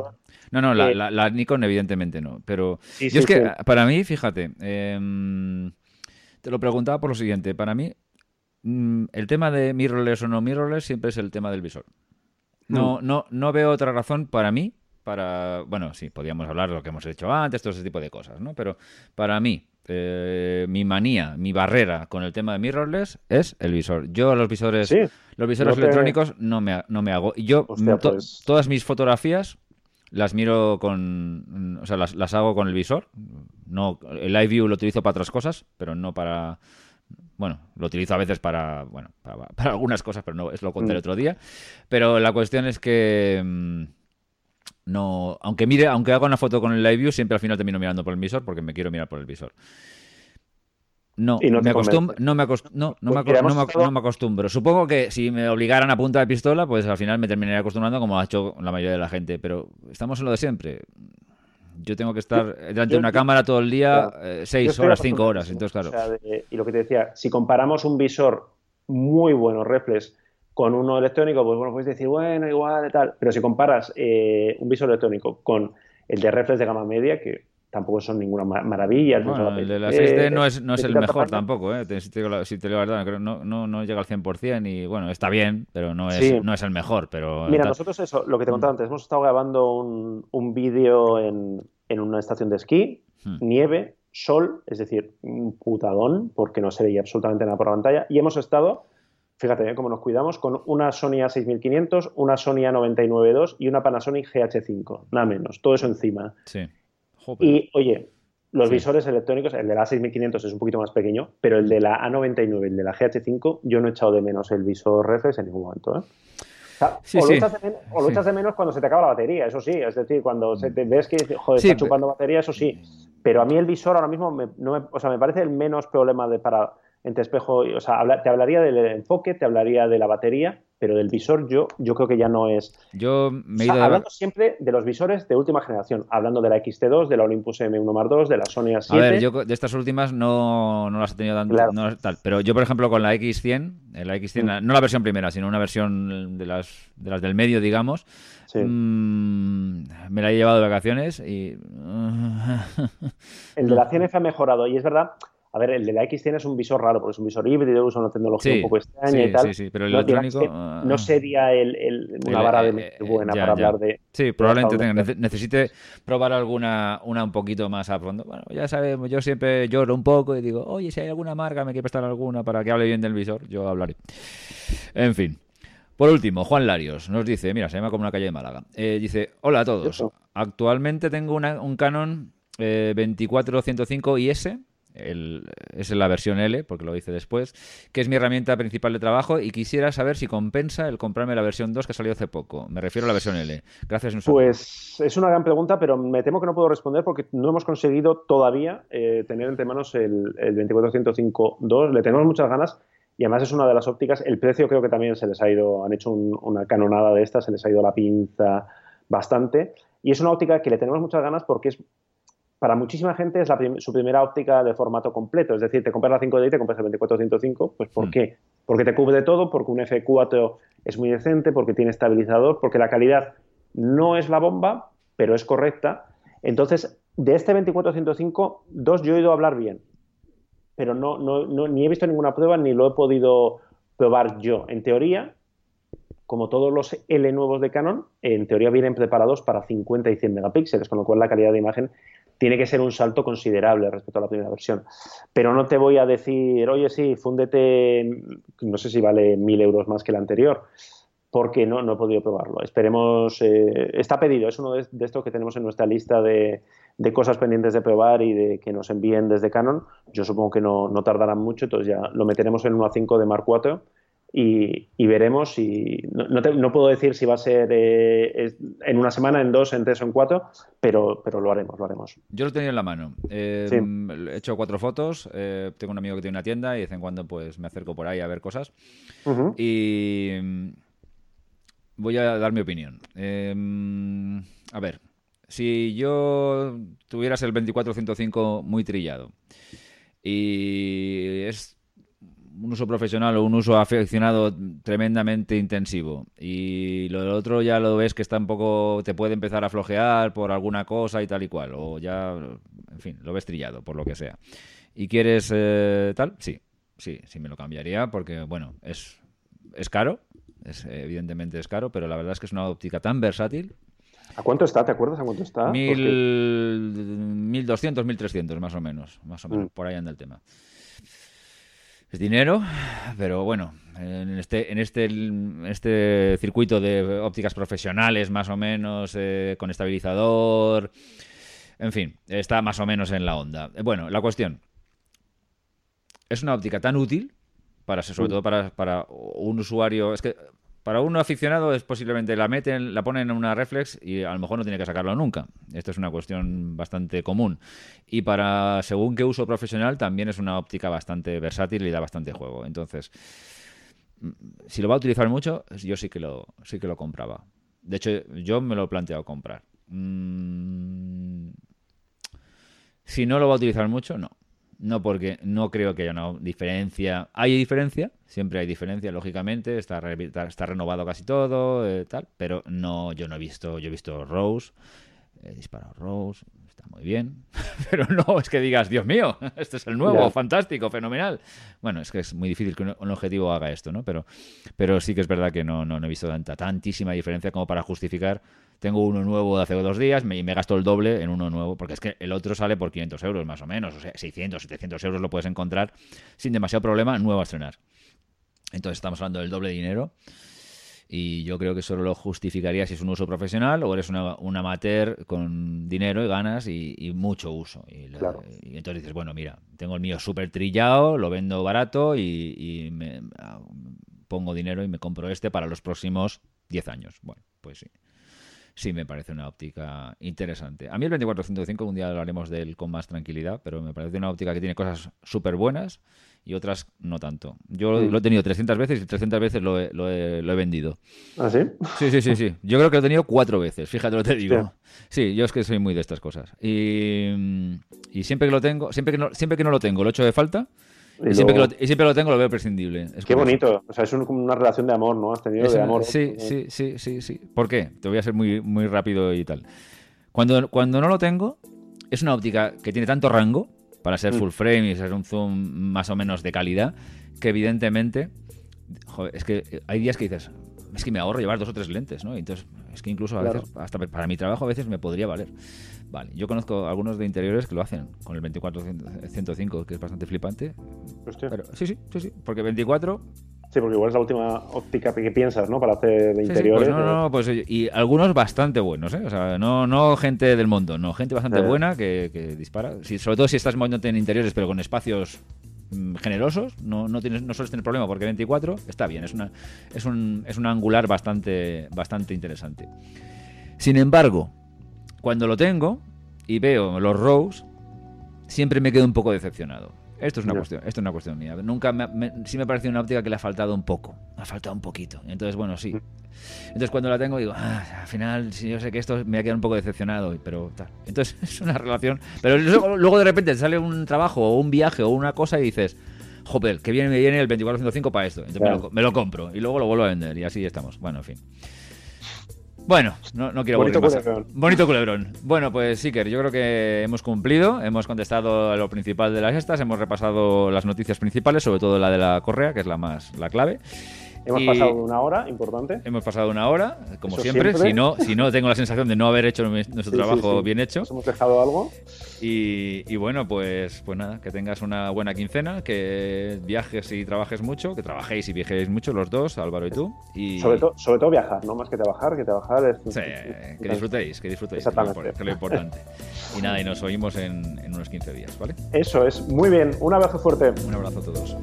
No, no, la, eh, la, Nikon evidentemente no, pero yo es que para mí, fíjate, eh, te lo preguntaba por lo siguiente, para mí el tema de mirrorless o no mirrorless siempre es el tema del visor. No, mm. no, no veo otra razón para mí, para, bueno, sí, podríamos hablar de lo que hemos hecho antes, todo ese tipo de cosas, ¿no? Pero para mí, eh, mi manía, mi barrera con el tema de mirrorless es el visor. Yo los visores, los visores electrónicos no me, no me hago. Yo pues todas mis fotografías las miro con, o sea, las, las hago con el visor. No, el live view lo utilizo para otras cosas, pero no para bueno, lo utilizo a veces para, bueno, para, algunas cosas, pero no, es lo conté el mm. otro día. Pero la cuestión es que mm, no, aunque mire, aunque haga una foto con el live view, siempre al final termino mirando por el visor porque me quiero mirar por el visor. No, me acostumbro, no, me no, no, me acostumbro. Supongo que si me obligaran a punta de pistola, pues al final me terminaría acostumbrando como ha hecho la mayoría de la gente. Pero estamos en lo de siempre yo tengo que estar delante de una cámara todo el día, eh, seis horas, cinco horas. Entonces, claro.
y lo que te decía, si comparamos un visor muy bueno, reflex, con uno electrónico, pues bueno, puedes decir, bueno, igual, tal. Pero si comparas eh, un visor electrónico con el de reflex de gama media, que tampoco son ninguna maravilla.
el de la 6D no es, no es el mejor tampoco, ¿eh? Si te, digo la, verdad, no, no, no, llega al 100% y bueno, está bien, pero no es, no es el mejor. Pero,
Mira, nosotros eso, lo que te contaba mm. antes, hemos estado grabando un, un vídeo en, en una estación de esquí, hmm. nieve, sol, es decir, un putadón, porque no se veía absolutamente nada por la pantalla, y hemos estado, fíjate ¿eh? cómo nos cuidamos, con una Sony A6500, una Sony A992 y una Panasonic GH5, nada menos, todo eso encima.
Sí.
Y oye, los visores electrónicos, el de la A6500 es un poquito más pequeño, pero el de la A99 y el de la GH5, yo no he echado de menos el visor reflex en ningún momento. ¿eh? o, lo echas de menos cuando se te acaba la batería, eso sí. Es decir, cuando te ves que joder, está chupando batería, eso sí. Pero a mí el visor ahora mismo me, no o sea, me parece el menos problema de para entre espejo. O sea, te hablaría del enfoque, te hablaría de la batería, pero del visor yo, yo creo que ya no es.
Yo me he ido
Hablando siempre de los visores de última generación, hablando de la XT2, de la Olympus M1 Mark II, de la Sony A7.
A ver, yo de estas últimas no, no las he tenido tanto, tal, pero yo por ejemplo con la X100, eh, la X100, mm. no la versión primera, sino una versión de las, de las del medio, digamos, mm, me la he llevado de vacaciones y...
el de la 100F ha mejorado y es verdad a ver, el de la X tiene es un visor raro, porque es un visor híbrido, usa una tecnología un poco extraña y tal.
Sí, sí, pero el no, electrónico...
no ah. sería el, una vara de eh, buena para hablar de...
Sí, probablemente necesite probar alguna una un poquito más a fondo. Bueno, ya sabemos, yo siempre lloro un poco y digo, oye, si hay alguna marca, me quiere prestar alguna para que hable bien del visor, yo hablaré. En fin. Por último, Juan Larios nos dice, mira, se llama como una calle de Málaga. Eh, dice, hola a todos. Actualmente tengo un Canon eh, 24-105 IS es la versión L, porque lo hice después, que es mi herramienta principal de trabajo y quisiera saber si compensa el comprarme la versión 2 que ha salido hace poco. Me refiero a la versión L. Gracias.
pues es una gran pregunta, pero me temo que no puedo responder porque no hemos conseguido todavía eh, tener entre manos el, el 24-105-2. Le tenemos muchas ganas y además es una de las ópticas. El precio creo que también se les ha ido, han hecho una canonada de esta, se les ha ido la pinza bastante. Y es una óptica que le tenemos muchas ganas porque es para muchísima gente es su primera óptica de formato completo. Es decir, te compras la 5D y te compras el 24-105. Pues ¿por mm. qué? Porque te cubre todo, porque un F4 es muy decente, porque tiene estabilizador, porque la calidad no es la bomba, pero es correcta. Entonces, de este 24-105, dos yo he oído hablar bien, pero no, no, ni he visto ninguna prueba ni lo he podido probar yo. En teoría, como todos los L nuevos de Canon, en teoría vienen preparados para 50 y 100 megapíxeles, con lo cual la calidad de imagen tiene que ser un salto considerable respecto a la primera versión. Pero no te voy a decir, oye, sí, fúndete, no sé si vale mil euros más que el anterior, porque no, no he podido probarlo. Esperemos, eh, está pedido, es uno de, estos que tenemos en nuestra lista de, cosas pendientes de probar y de que nos envíen desde Canon. Yo supongo que no, no tardarán mucho, entonces ya lo meteremos en 1.5 de Mark IV y, veremos si no, no, puedo decir si va a ser eh, en una semana, en dos, en tres o en cuatro, pero, pero lo haremos, lo haremos.
Yo lo tenía en la mano. Eh, he hecho cuatro fotos. Eh, tengo un amigo que tiene una tienda y de vez en cuando pues me acerco por ahí a ver cosas. Y mm, voy a dar mi opinión. a ver, si yo tuvieras el 2405 muy trillado y es un uso profesional o un uso aficionado tremendamente intensivo y lo del otro ya lo ves que está un poco te puede empezar a flojear por alguna cosa y tal y cual o ya en fin lo ves trillado por lo que sea y quieres eh, tal sí sí sí me lo cambiaría porque bueno es es caro es evidentemente es caro pero la verdad es que es una óptica tan versátil
¿A cuánto está? ¿Te acuerdas a cuánto está?
Mil, 1200, 1300 más o menos. Más o menos, mm. por ahí anda el tema es dinero, pero bueno, en este, en este, este circuito de ópticas profesionales, más o menos, eh, con estabilizador, en fin, está más o menos en la onda. Bueno, la cuestión, es una óptica tan útil, para, sobre mm. todo para, para un usuario, es que para un aficionado es posiblemente la meten, la ponen en una reflex y a lo mejor no tiene que sacarlo nunca. Esto es una cuestión bastante común. Y para según qué uso profesional también es una óptica bastante versátil y da bastante juego. Entonces, mm, si lo va a utilizar mucho, yo sí que lo, sí que lo compraba. De hecho, yo me lo he planteado comprar. Mm, si no lo va a utilizar mucho, no. No, porque no creo que haya una diferencia. Hay diferencia, siempre hay diferencia, lógicamente. Está, está renovado casi todo, eh, tal. Pero no, yo no he visto. Yo he visto Rose, he disparado Rose, está muy bien. pero no es que digas, Dios mío, este es el nuevo, fantástico, fenomenal. Bueno, es que es muy difícil que un, objetivo haga esto, ¿no? Pero, pero sí que es verdad que no, no, no he visto tanta, tantísima diferencia como para justificar tengo uno nuevo de hace dos días y me gasto el doble en uno nuevo, porque es que el otro sale por 500 euros más o menos, o sea, 600, 700 euros lo puedes encontrar sin demasiado problema nuevo a estrenar. Entonces estamos hablando del doble dinero y yo creo que solo lo justificaría si es un uso profesional o eres una, un amateur con dinero y ganas y, mucho uso. Y, entonces dices, bueno, mira, tengo el mío súper trillado, lo vendo barato y, me, pongo dinero y me compro este para los próximos 10 años. Bueno, pues sí sí me parece una óptica interesante. A mí el 2405 un día hablaremos de él con más tranquilidad, pero me parece una óptica que tiene cosas súper buenas y otras no tanto. Yo mm. lo he tenido 300 veces y 300 veces lo he, lo he, vendido.
¿Ah, sí?
Sí, sí, sí, sí. Yo creo que lo he tenido cuatro veces, fíjate lo que te digo. Sí, yo es que soy muy de estas cosas. Y, y siempre que lo tengo, siempre que, no, siempre que no lo tengo, lo echo de falta. Y, siempre que lo, y, siempre lo, tengo, lo veo prescindible.
Es Qué bonito. O sea, es como una relación de amor, ¿no? Has tenido de amor.
Sí, sí, sí, sí, sí. ¿Por qué? Te voy a ser muy, muy rápido y tal. Cuando, cuando no lo tengo, es una óptica que tiene tanto rango para ser mm. full frame y ser un zoom más o menos de calidad, que evidentemente, joder, es que hay días que dices, es que me ahorro llevar dos o tres lentes, ¿no? Entonces, es que incluso a veces, hasta para mi trabajo a veces me podría valer. Vale, yo conozco algunos de interiores que lo hacen con el 24-105, que es bastante flipante. Pero, sí, sí, sí, sí, porque 24
Sí, porque igual es la última óptica que piensas, ¿no? Para hacer de interiores.
pues no, no, pues y algunos bastante buenos, ¿eh? O sea, no, no gente del mundo, no, gente bastante buena que, dispara. sobre todo si estás moviéndote en interiores, pero con espacios mm, generosos, no, no, tienes, no sueles tener problema porque 24 está bien, es, una, es, un, es un angular bastante, bastante interesante. Sin embargo, cuando lo tengo y veo los rows, siempre me quedo un poco decepcionado. Esto es una cuestión, esto es una cuestión mía. Nunca me, sí me parece una óptica que le ha faltado un poco, ha faltado un poquito. Entonces, bueno, sí. Entonces cuando la tengo digo, ah, al final, si yo sé que esto me ha quedado un poco decepcionado, pero tal. Entonces es una relación. Pero luego, de repente sale un trabajo o un viaje o una cosa y dices, joder, que viene me viene el 2405 para esto. Entonces me, lo, me, lo, compro y luego lo vuelvo a vender y así estamos. Bueno, en fin. Bueno, no, no quiero
Bonito culebrón.
Bonito culebrón. Bueno, pues Siker, yo creo que hemos cumplido, hemos contestado a lo principal de las estas, hemos repasado las noticias principales, sobre todo la de la correa, que es la más la clave.
Hemos pasado una hora, importante.
Hemos pasado una hora, como siempre. Si, no, si no, tengo la sensación de no haber hecho nuestro trabajo bien hecho.
hemos dejado algo.
Y, bueno, pues, pues nada, que tengas una buena quincena, que viajes y trabajes mucho, que trabajéis y viajéis mucho los dos, Álvaro y tú. Y...
Sobre, todo sobre todo viajar, no más que trabajar, que trabajar es...
Sí, que disfrutéis, que disfrutéis, que es lo importante. y nada, y nos oímos en, en unos 15 días, ¿vale?
Eso es, muy bien, un abrazo fuerte.
Un abrazo a todos.